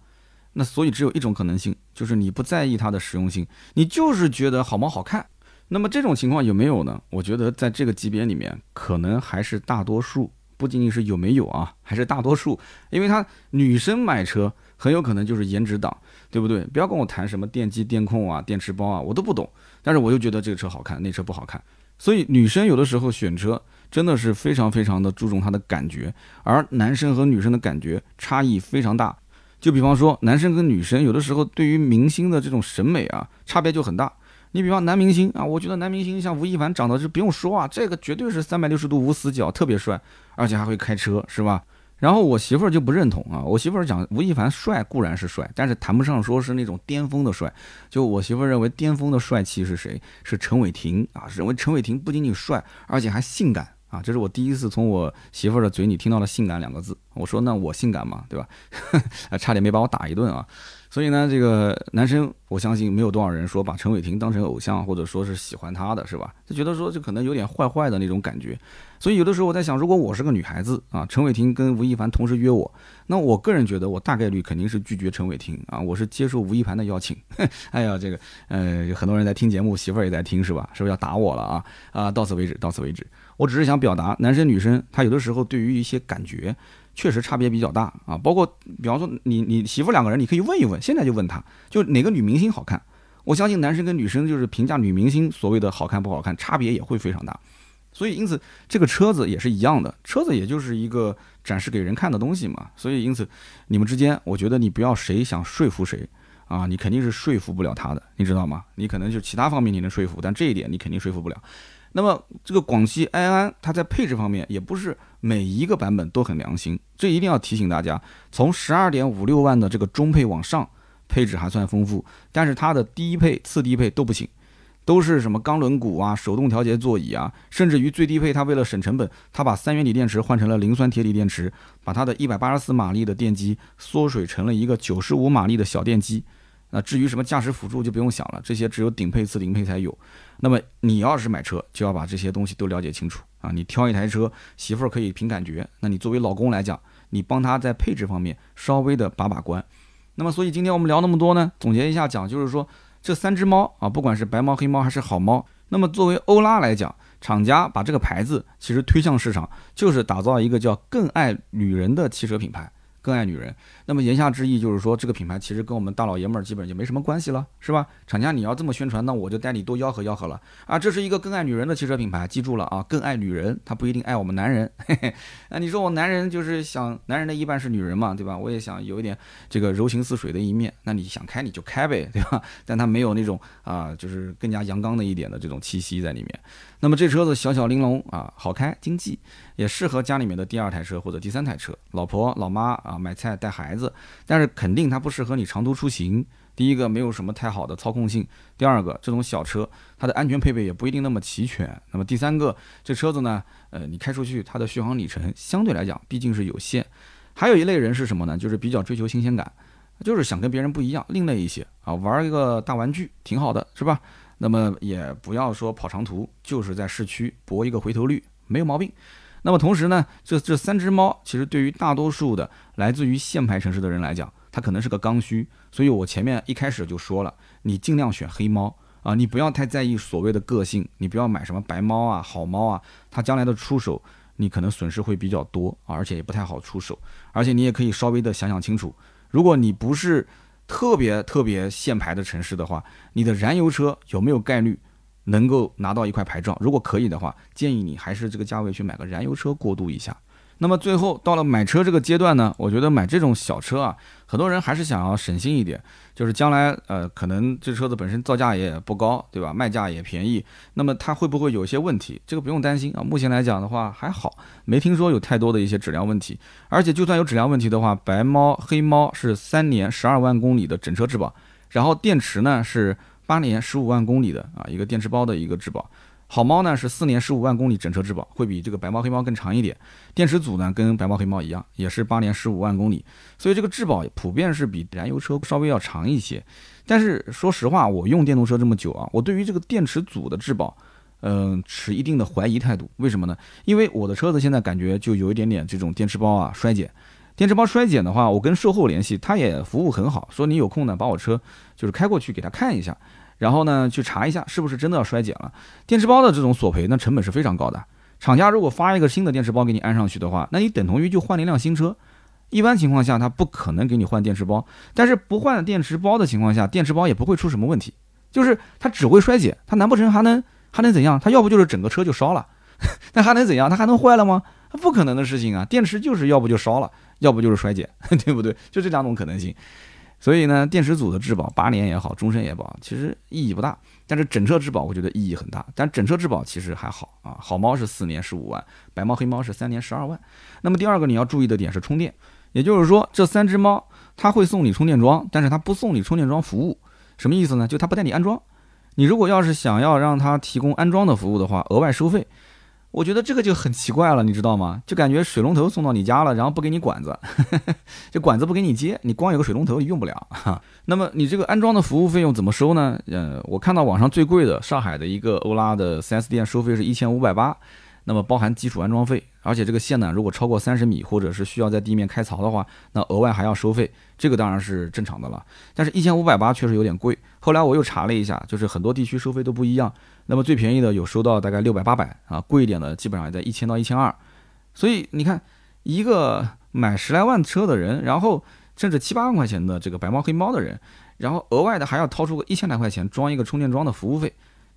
那所以只有一种可能性，就是你不在意它的实用性，你就是觉得好猫好看。那么这种情况有没有呢？我觉得在这个级别里面，可能还是大多数，不仅仅是有没有啊，还是大多数。因为它女生买车很有可能就是颜值党，对不对？不要跟我谈什么电机、电控啊、电池包啊，我都不懂。但是我又觉得这个车好看，那车不好看。所以女生有的时候选车真的是非常非常的注重她的感觉，而男生和女生的感觉差异非常大。就比方说，男生跟女生有的时候对于明星的这种审美啊，差别就很大。你比方男明星啊，我觉得男明星像吴亦凡长得就不用说啊，这个绝对是三百六十度无死角，特别帅，而且还会开车，是吧？然后我媳妇儿就不认同啊，我媳妇儿讲吴亦凡帅固然是帅，但是谈不上说是那种巅峰的帅。就我媳妇儿认为巅峰的帅气是谁？是陈伟霆啊，认为陈伟霆不仅仅帅，而且还性感啊。这是我第一次从我媳妇儿的嘴里听到了“性感”两个字。我说那我性感嘛？对吧？差点没把我打一顿啊。所以呢，这个男生，我相信没有多少人说把陈伟霆当成偶像，或者说是喜欢他的，是吧？就觉得说这可能有点坏坏的那种感觉。所以有的时候我在想，如果我是个女孩子啊，陈伟霆跟吴亦凡同时约我，那我个人觉得我大概率肯定是拒绝陈伟霆啊，我是接受吴亦凡的邀请。哎呀，这个呃，很多人在听节目，媳妇儿也在听，是吧？是不是要打我了啊？啊，到此为止，到此为止。我只是想表达，男生女生他有的时候对于一些感觉。确实差别比较大啊，包括比方说你你媳妇两个人，你可以问一问，现在就问他，就哪个女明星好看。我相信男生跟女生就是评价女明星所谓的好看不好看，差别也会非常大。所以因此这个车子也是一样的，车子也就是一个展示给人看的东西嘛。所以因此你们之间，我觉得你不要谁想说服谁啊，你肯定是说服不了他的，你知道吗？你可能就其他方面你能说服，但这一点你肯定说服不了。那么这个广汽埃安，它在配置方面也不是每一个版本都很良心，这一定要提醒大家。从十二点五六万的这个中配往上，配置还算丰富，但是它的低配、次低配都不行。都是什么钢轮毂啊、手动调节座椅啊，甚至于最低配，它为了省成本，它把三元锂电池换成了磷酸铁锂电池，把它的一百八十四马力的电机缩水成了一个九十五马力的小电机。那至于什么驾驶辅助就不用想了，这些只有顶配、次顶配才有。那么你要是买车，就要把这些东西都了解清楚啊！你挑一台车，媳妇儿可以凭感觉，那你作为老公来讲，你帮他在配置方面稍微的把把关。那么所以今天我们聊那么多呢，总结一下讲，就是说。这三只猫啊，不管是白猫、黑猫还是好猫，那么作为欧拉来讲，厂家把这个牌子其实推向市场，就是打造一个叫“更爱女人”的汽车品牌。更爱女人，那么言下之意就是说，这个品牌其实跟我们大老爷们儿基本就没什么关系了，是吧？厂家你要这么宣传，那我就带你多吆喝吆喝了啊！这是一个更爱女人的汽车品牌，记住了啊！更爱女人，他不一定爱我们男人。嘿嘿，那你说我男人就是想，男人的一半是女人嘛，对吧？我也想有一点这个柔情似水的一面，那你想开你就开呗，对吧？但他没有那种啊，就是更加阳刚的一点的这种气息在里面。那么这车子小小玲珑啊，好开，经济，也适合家里面的第二台车或者第三台车，老婆老妈啊买菜带孩子，但是肯定它不适合你长途出行。第一个没有什么太好的操控性，第二个这种小车它的安全配备也不一定那么齐全。那么第三个这车子呢，呃，你开出去它的续航里程相对来讲毕竟是有限。还有一类人是什么呢？就是比较追求新鲜感，就是想跟别人不一样，另类一些啊，玩一个大玩具挺好的，是吧？那么也不要说跑长途，就是在市区搏一个回头率，没有毛病。那么同时呢，这这三只猫其实对于大多数的来自于限牌城市的人来讲，它可能是个刚需。所以我前面一开始就说了，你尽量选黑猫啊，你不要太在意所谓的个性，你不要买什么白猫啊、好猫啊，它将来的出手你可能损失会比较多，而且也不太好出手。而且你也可以稍微的想想清楚，如果你不是。特别特别限牌的城市的话，你的燃油车有没有概率能够拿到一块牌照？如果可以的话，建议你还是这个价位去买个燃油车过渡一下。那么最后到了买车这个阶段呢，我觉得买这种小车啊，很多人还是想要省心一点，就是将来呃可能这车子本身造价也不高，对吧？卖价也便宜，那么它会不会有一些问题？这个不用担心啊，目前来讲的话还好，没听说有太多的一些质量问题。而且就算有质量问题的话，白猫黑猫是三年十二万公里的整车质保，然后电池呢是八年十五万公里的啊一个电池包的一个质保。好猫呢是四年十五万公里整车质保，会比这个白猫黑猫更长一点。电池组呢跟白猫黑猫一样，也是八年十五万公里，所以这个质保普遍是比燃油车稍微要长一些。但是说实话，我用电动车这么久啊，我对于这个电池组的质保，嗯，持一定的怀疑态度。为什么呢？因为我的车子现在感觉就有一点点这种电池包啊衰减。电池包衰减的话，我跟售后联系，他也服务很好，说你有空呢把我车就是开过去给他看一下。然后呢，去查一下是不是真的要衰减了。电池包的这种索赔，那成本是非常高的。厂家如果发一个新的电池包给你安上去的话，那你等同于就换了一辆新车。一般情况下，他不可能给你换电池包。但是不换电池包的情况下，电池包也不会出什么问题，就是它只会衰减。它难不成还能还能怎样？它要不就是整个车就烧了，那还能怎样？它还能坏了吗？不可能的事情啊！电池就是要不就烧了，要不就是衰减，对不对？就这两种可能性。所以呢，电池组的质保八年也好，终身也保，其实意义不大。但是整车质保我觉得意义很大。但整车质保其实还好啊，好猫是四年十五万，白猫黑猫是三年十二万。那么第二个你要注意的点是充电，也就是说这三只猫它会送你充电桩，但是它不送你充电桩服务。什么意思呢？就它不带你安装。你如果要是想要让它提供安装的服务的话，额外收费。我觉得这个就很奇怪了，你知道吗？就感觉水龙头送到你家了，然后不给你管子，这管子不给你接，你光有个水龙头你用不了。那么你这个安装的服务费用怎么收呢？呃，我看到网上最贵的上海的一个欧拉的 4S 店收费是一千五百八。那么包含基础安装费，而且这个线呢，如果超过三十米或者是需要在地面开槽的话，那额外还要收费，这个当然是正常的了。但是，一千五百八确实有点贵。后来我又查了一下，就是很多地区收费都不一样。那么最便宜的有收到大概六百八百啊，贵一点的基本上也在一千到一千二。所以你看，一个买十来万车的人，然后甚至七八万块钱的这个白猫黑猫的人，然后额外的还要掏出个一千来块钱装一个充电桩的服务费，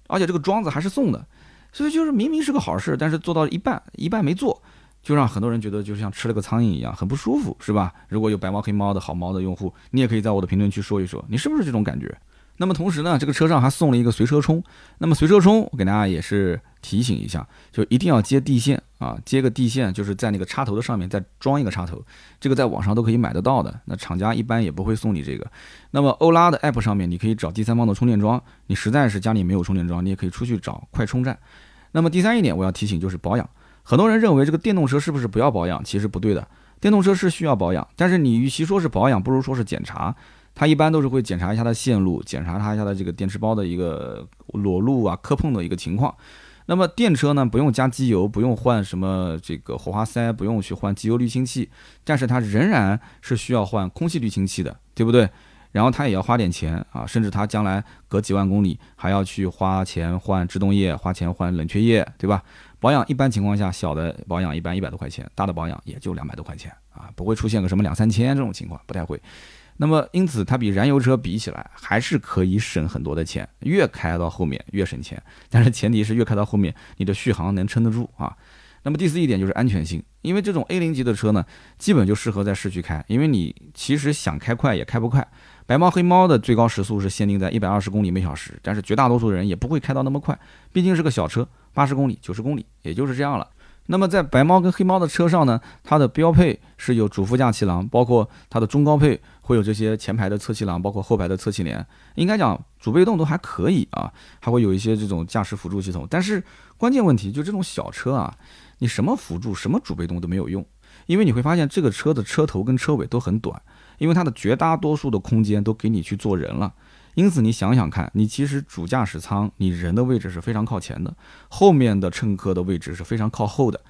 而且这个桩子还是送的。所以就是明明是个好事，但是做到一半，一半没做，就让很多人觉得就像吃了个苍蝇一样，很不舒服，是吧？如果有白猫黑猫的好猫的用户，你也可以在我的评论区说一说，你是不是这种感觉？那么同时呢，这个车上还送了一个随车充。那么随车充，我给大家也是提醒一下，就一定要接地线啊，接个地线，就是在那个插头的上面再装一个插头，这个在网上都可以买得到的。那厂家一般也不会送你这个。那么欧拉的 app 上面你可以找第三方的充电桩，你实在是家里没有充电桩，你也可以出去找快充站。那么第三一点我要提醒就是保养，很多人认为这个电动车是不是不要保养？其实不对的，电动车是需要保养，但是你与其说是保养，不如说是检查。它一般都是会检查一下它线路，检查它一下它这个电池包的一个裸露啊、磕碰的一个情况。那么电车呢，不用加机油，不用换什么这个火花塞，不用去换机油滤清器，但是它仍然是需要换空气滤清器的，对不对？然后它也要花点钱啊，甚至它将来隔几万公里还要去花钱换制动液，花钱换冷却液，对吧？保养一般情况下，小的保养一般一百多块钱，大的保养也就两百多块钱啊，不会出现个什么两三千这种情况，不太会。那么，因此它比燃油车比起来还是可以省很多的钱，越开到后面越省钱。但是前提是越开到后面，你的续航能撑得住啊。那么第四一点就是安全性，因为这种 A 零级的车呢，基本就适合在市区开，因为你其实想开快也开不快。白猫黑猫的最高时速是限定在一百二十公里每小时，但是绝大多数人也不会开到那么快，毕竟是个小车，八十公里、九十公里也就是这样了。那么在白猫跟黑猫的车上呢，它的标配是有主副驾气囊，包括它的中高配会有这些前排的侧气囊，包括后排的侧气帘。应该讲主被动都还可以啊，还会有一些这种驾驶辅助系统。但是关键问题就这种小车啊，你什么辅助、什么主被动都没有用，因为你会发现这个车的车头跟车尾都很短，因为它的绝大多数的空间都给你去做人了。因此，你想想看，你其实主驾驶舱你人的位置是非常靠前的，后面的乘客的位置是非常靠后的。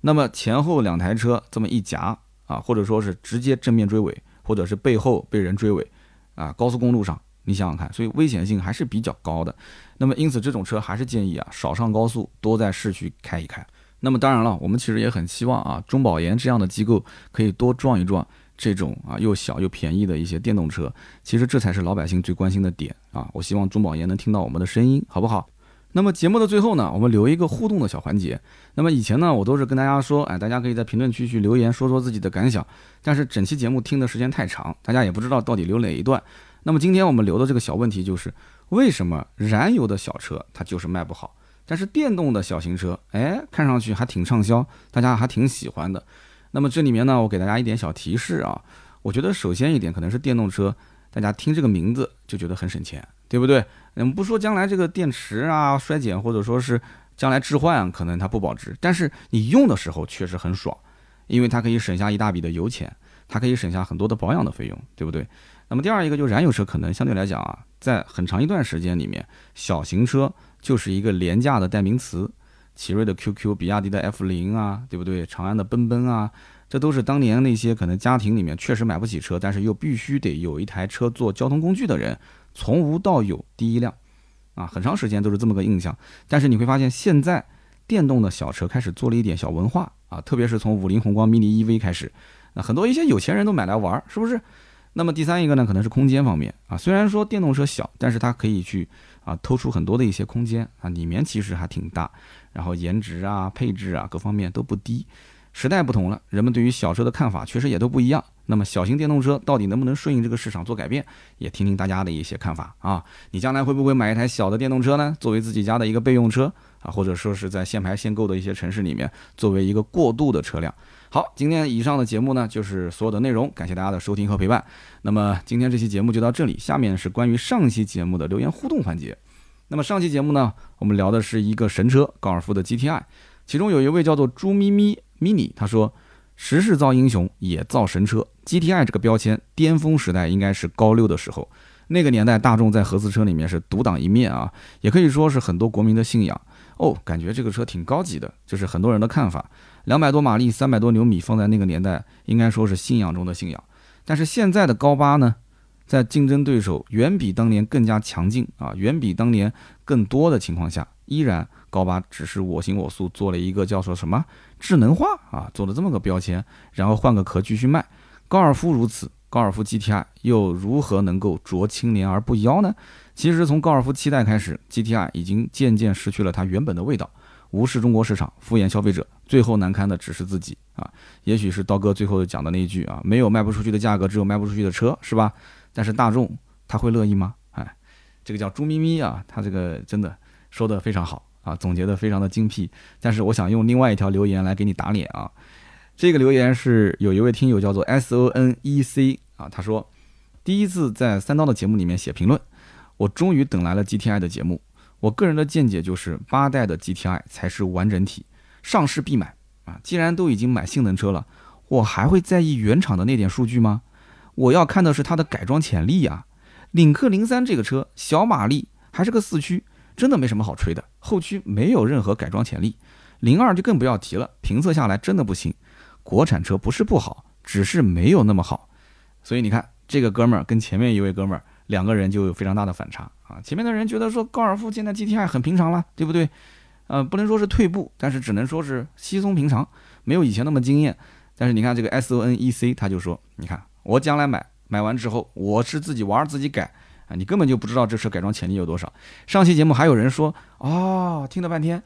那么前后两台车这么一夹啊，或者说是直接正面追尾，或者是背后被人追尾啊，高速公路上你想想看，所以危险性还是比较高的。那么因此这种车还是建议啊，少上高速，多在市区开一开。那么当然了，我们其实也很希望啊，中保研这样的机构可以多撞一撞。这种啊又小又便宜的一些电动车，其实这才是老百姓最关心的点啊！我希望中保研能听到我们的声音，好不好？那么节目的最后呢，我们留一个互动的小环节。那么以前呢，我都是跟大家说，哎，大家可以在评论区去留言，说说自己的感想。但是整期节目听的时间太长，大家也不知道到底留哪一段。那么今天我们留的这个小问题就是，为什么燃油的小车它就是卖不好，但是电动的小型车，哎，看上去还挺畅销，大家还挺喜欢的。那么这里面呢，我给大家一点小提示啊。我觉得首先一点可能是电动车，大家听这个名字就觉得很省钱，对不对？我们不说将来这个电池啊衰减，或者说是将来置换可能它不保值，但是你用的时候确实很爽，因为它可以省下一大笔的油钱，它可以省下很多的保养的费用，对不对？那么第二一个就是燃油车可能相对来讲啊，在很长一段时间里面，小型车就是一个廉价的代名词。奇瑞的 QQ、比亚迪的 F 零啊，对不对？长安的奔奔啊，这都是当年那些可能家庭里面确实买不起车，但是又必须得有一台车做交通工具的人，从无到有第一辆，啊，很长时间都是这么个印象。但是你会发现，现在电动的小车开始做了一点小文化啊，特别是从五菱宏光 mini EV 开始，那很多一些有钱人都买来玩，是不是？那么第三一个呢，可能是空间方面啊，虽然说电动车小，但是它可以去啊偷出很多的一些空间啊，里面其实还挺大。然后颜值啊、配置啊各方面都不低，时代不同了，人们对于小车的看法确实也都不一样。那么小型电动车到底能不能顺应这个市场做改变，也听听大家的一些看法啊。你将来会不会买一台小的电动车呢？作为自己家的一个备用车啊，或者说是在限牌限购的一些城市里面，作为一个过渡的车辆。好，今天以上的节目呢就是所有的内容，感谢大家的收听和陪伴。那么今天这期节目就到这里，下面是关于上期节目的留言互动环节。那么上期节目呢，我们聊的是一个神车高尔夫的 GTI，其中有一位叫做朱咪咪 mini，他说：“时势造英雄，也造神车。GTI 这个标签，巅峰时代应该是高六的时候，那个年代大众在合资车里面是独当一面啊，也可以说是很多国民的信仰哦。感觉这个车挺高级的，就是很多人的看法。两百多马力，三百多牛米，放在那个年代，应该说是信仰中的信仰。但是现在的高八呢？”在竞争对手远比当年更加强劲啊，远比当年更多的情况下，依然高八只是我行我素，做了一个叫做什么智能化啊，做了这么个标签，然后换个壳继续卖。高尔夫如此，高尔夫 GTI 又如何能够濯青年而不妖呢？其实从高尔夫七代开始，GTI 已经渐渐失去了它原本的味道，无视中国市场，敷衍消费者，最后难堪的只是自己啊。也许是刀哥最后讲的那一句啊，没有卖不出去的价格，只有卖不出去的车，是吧？但是大众他会乐意吗？哎，这个叫朱咪咪啊，他这个真的说的非常好啊，总结的非常的精辟。但是我想用另外一条留言来给你打脸啊。这个留言是有一位听友叫做 S O N E C 啊，他说第一次在三刀的节目里面写评论，我终于等来了 G T I 的节目。我个人的见解就是八代的 G T I 才是完整体，上市必买啊！既然都已经买性能车了，我还会在意原厂的那点数据吗？我要看的是它的改装潜力呀。领克零三这个车小马力，还是个四驱，真的没什么好吹的，后驱没有任何改装潜力。零二就更不要提了，评测下来真的不行。国产车不是不好，只是没有那么好。所以你看，这个哥们儿跟前面一位哥们儿两个人就有非常大的反差啊。前面的人觉得说高尔夫现在 GTI 很平常了，对不对？呃，不能说是退步，但是只能说是稀松平常，没有以前那么惊艳。但是你看这个 SONEC，他就说，你看我将来买买完之后，我是自己玩自己改啊，你根本就不知道这车改装潜力有多少。上期节目还有人说，哦，听了半天，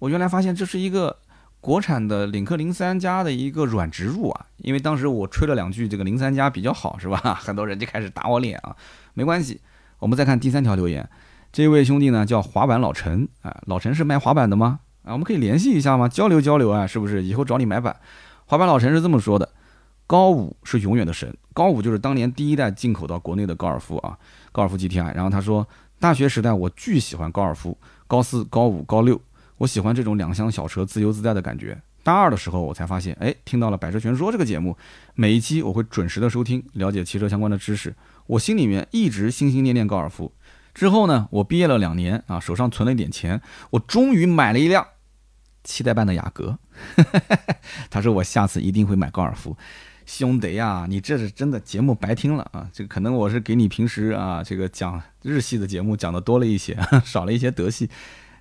我原来发现这是一个。国产的领克零三加的一个软植入啊，因为当时我吹了两句这个零三加比较好，是吧？很多人就开始打我脸啊。没关系，我们再看第三条留言，这位兄弟呢叫滑板老陈啊，老陈是卖滑板的吗？啊，我们可以联系一下吗？交流交流啊，是不是？以后找你买板。滑板老陈是这么说的：高五是永远的神，高五就是当年第一代进口到国内的高尔夫啊，高尔夫 GTI。然后他说，大学时代我巨喜欢高尔夫，高四、高五、高六。我喜欢这种两厢小车自由自在的感觉。大二的时候，我才发现，哎，听到了《百车全说》这个节目，每一期我会准时的收听，了解汽车相关的知识。我心里面一直心心念念高尔夫。之后呢，我毕业了两年啊，手上存了一点钱，我终于买了一辆七代半的雅阁。他说我下次一定会买高尔夫。兄弟呀，你这是真的节目白听了啊！这个可能我是给你平时啊这个讲日系的节目讲的多了一些，少了一些德系。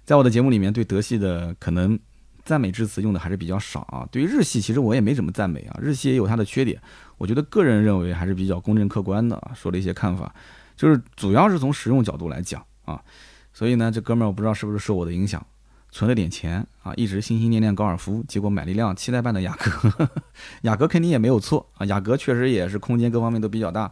在我的节目里面，对德系的可能赞美之词用的还是比较少啊。对于日系，其实我也没怎么赞美啊。日系也有它的缺点，我觉得个人认为还是比较公正客观的啊。说了一些看法，就是主要是从实用角度来讲啊。所以呢，这哥们儿我不知道是不是受我的影响，存了点钱啊，一直心心念念高尔夫，结果买了一辆七代半的雅阁。雅阁肯定也没有错啊，雅阁确实也是空间各方面都比较大，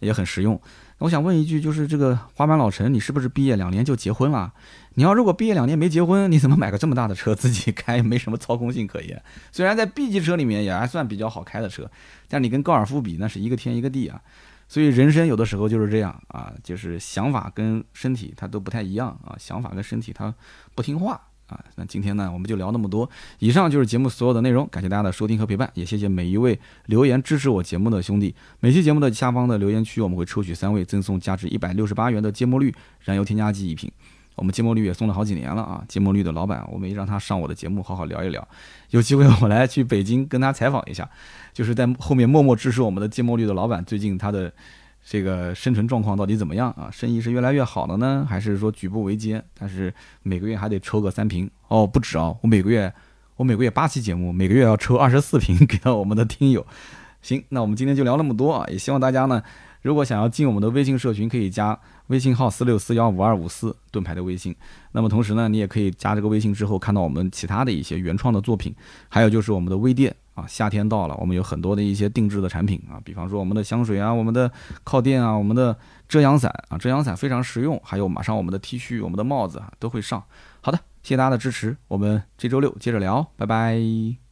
也很实用。我想问一句，就是这个滑板老陈，你是不是毕业两年就结婚了？你要如果毕业两年没结婚，你怎么买个这么大的车自己开？没什么操控性可言。虽然在 B 级车里面也还算比较好开的车，但你跟高尔夫比，那是一个天一个地啊。所以人生有的时候就是这样啊，就是想法跟身体它都不太一样啊，想法跟身体它不听话。啊，那今天呢，我们就聊那么多。以上就是节目所有的内容，感谢大家的收听和陪伴，也谢谢每一位留言支持我节目的兄弟。每期节目的下方的留言区，我们会抽取三位，赠送价值一百六十八元的芥末绿燃油添加剂一瓶。我们芥末绿也送了好几年了啊，芥末绿的老板，我们也让他上我的节目好好聊一聊。有机会我来去北京跟他采访一下，就是在后面默默支持我们的芥末绿的老板，最近他的。这个生存状况到底怎么样啊？生意是越来越好了呢，还是说举步维艰？但是每个月还得抽个三瓶哦，不止哦，我每个月我每个月八期节目，每个月要抽二十四瓶给到我们的听友。行，那我们今天就聊那么多啊，也希望大家呢，如果想要进我们的微信社群，可以加微信号四六四幺五二五四盾牌的微信。那么同时呢，你也可以加这个微信之后，看到我们其他的一些原创的作品，还有就是我们的微店。啊，夏天到了，我们有很多的一些定制的产品啊，比方说我们的香水啊，我们的靠垫啊，我们的遮阳伞啊，遮阳伞非常实用，还有马上我们的 T 恤、我们的帽子啊都会上。好的，谢谢大家的支持，我们这周六接着聊，拜拜。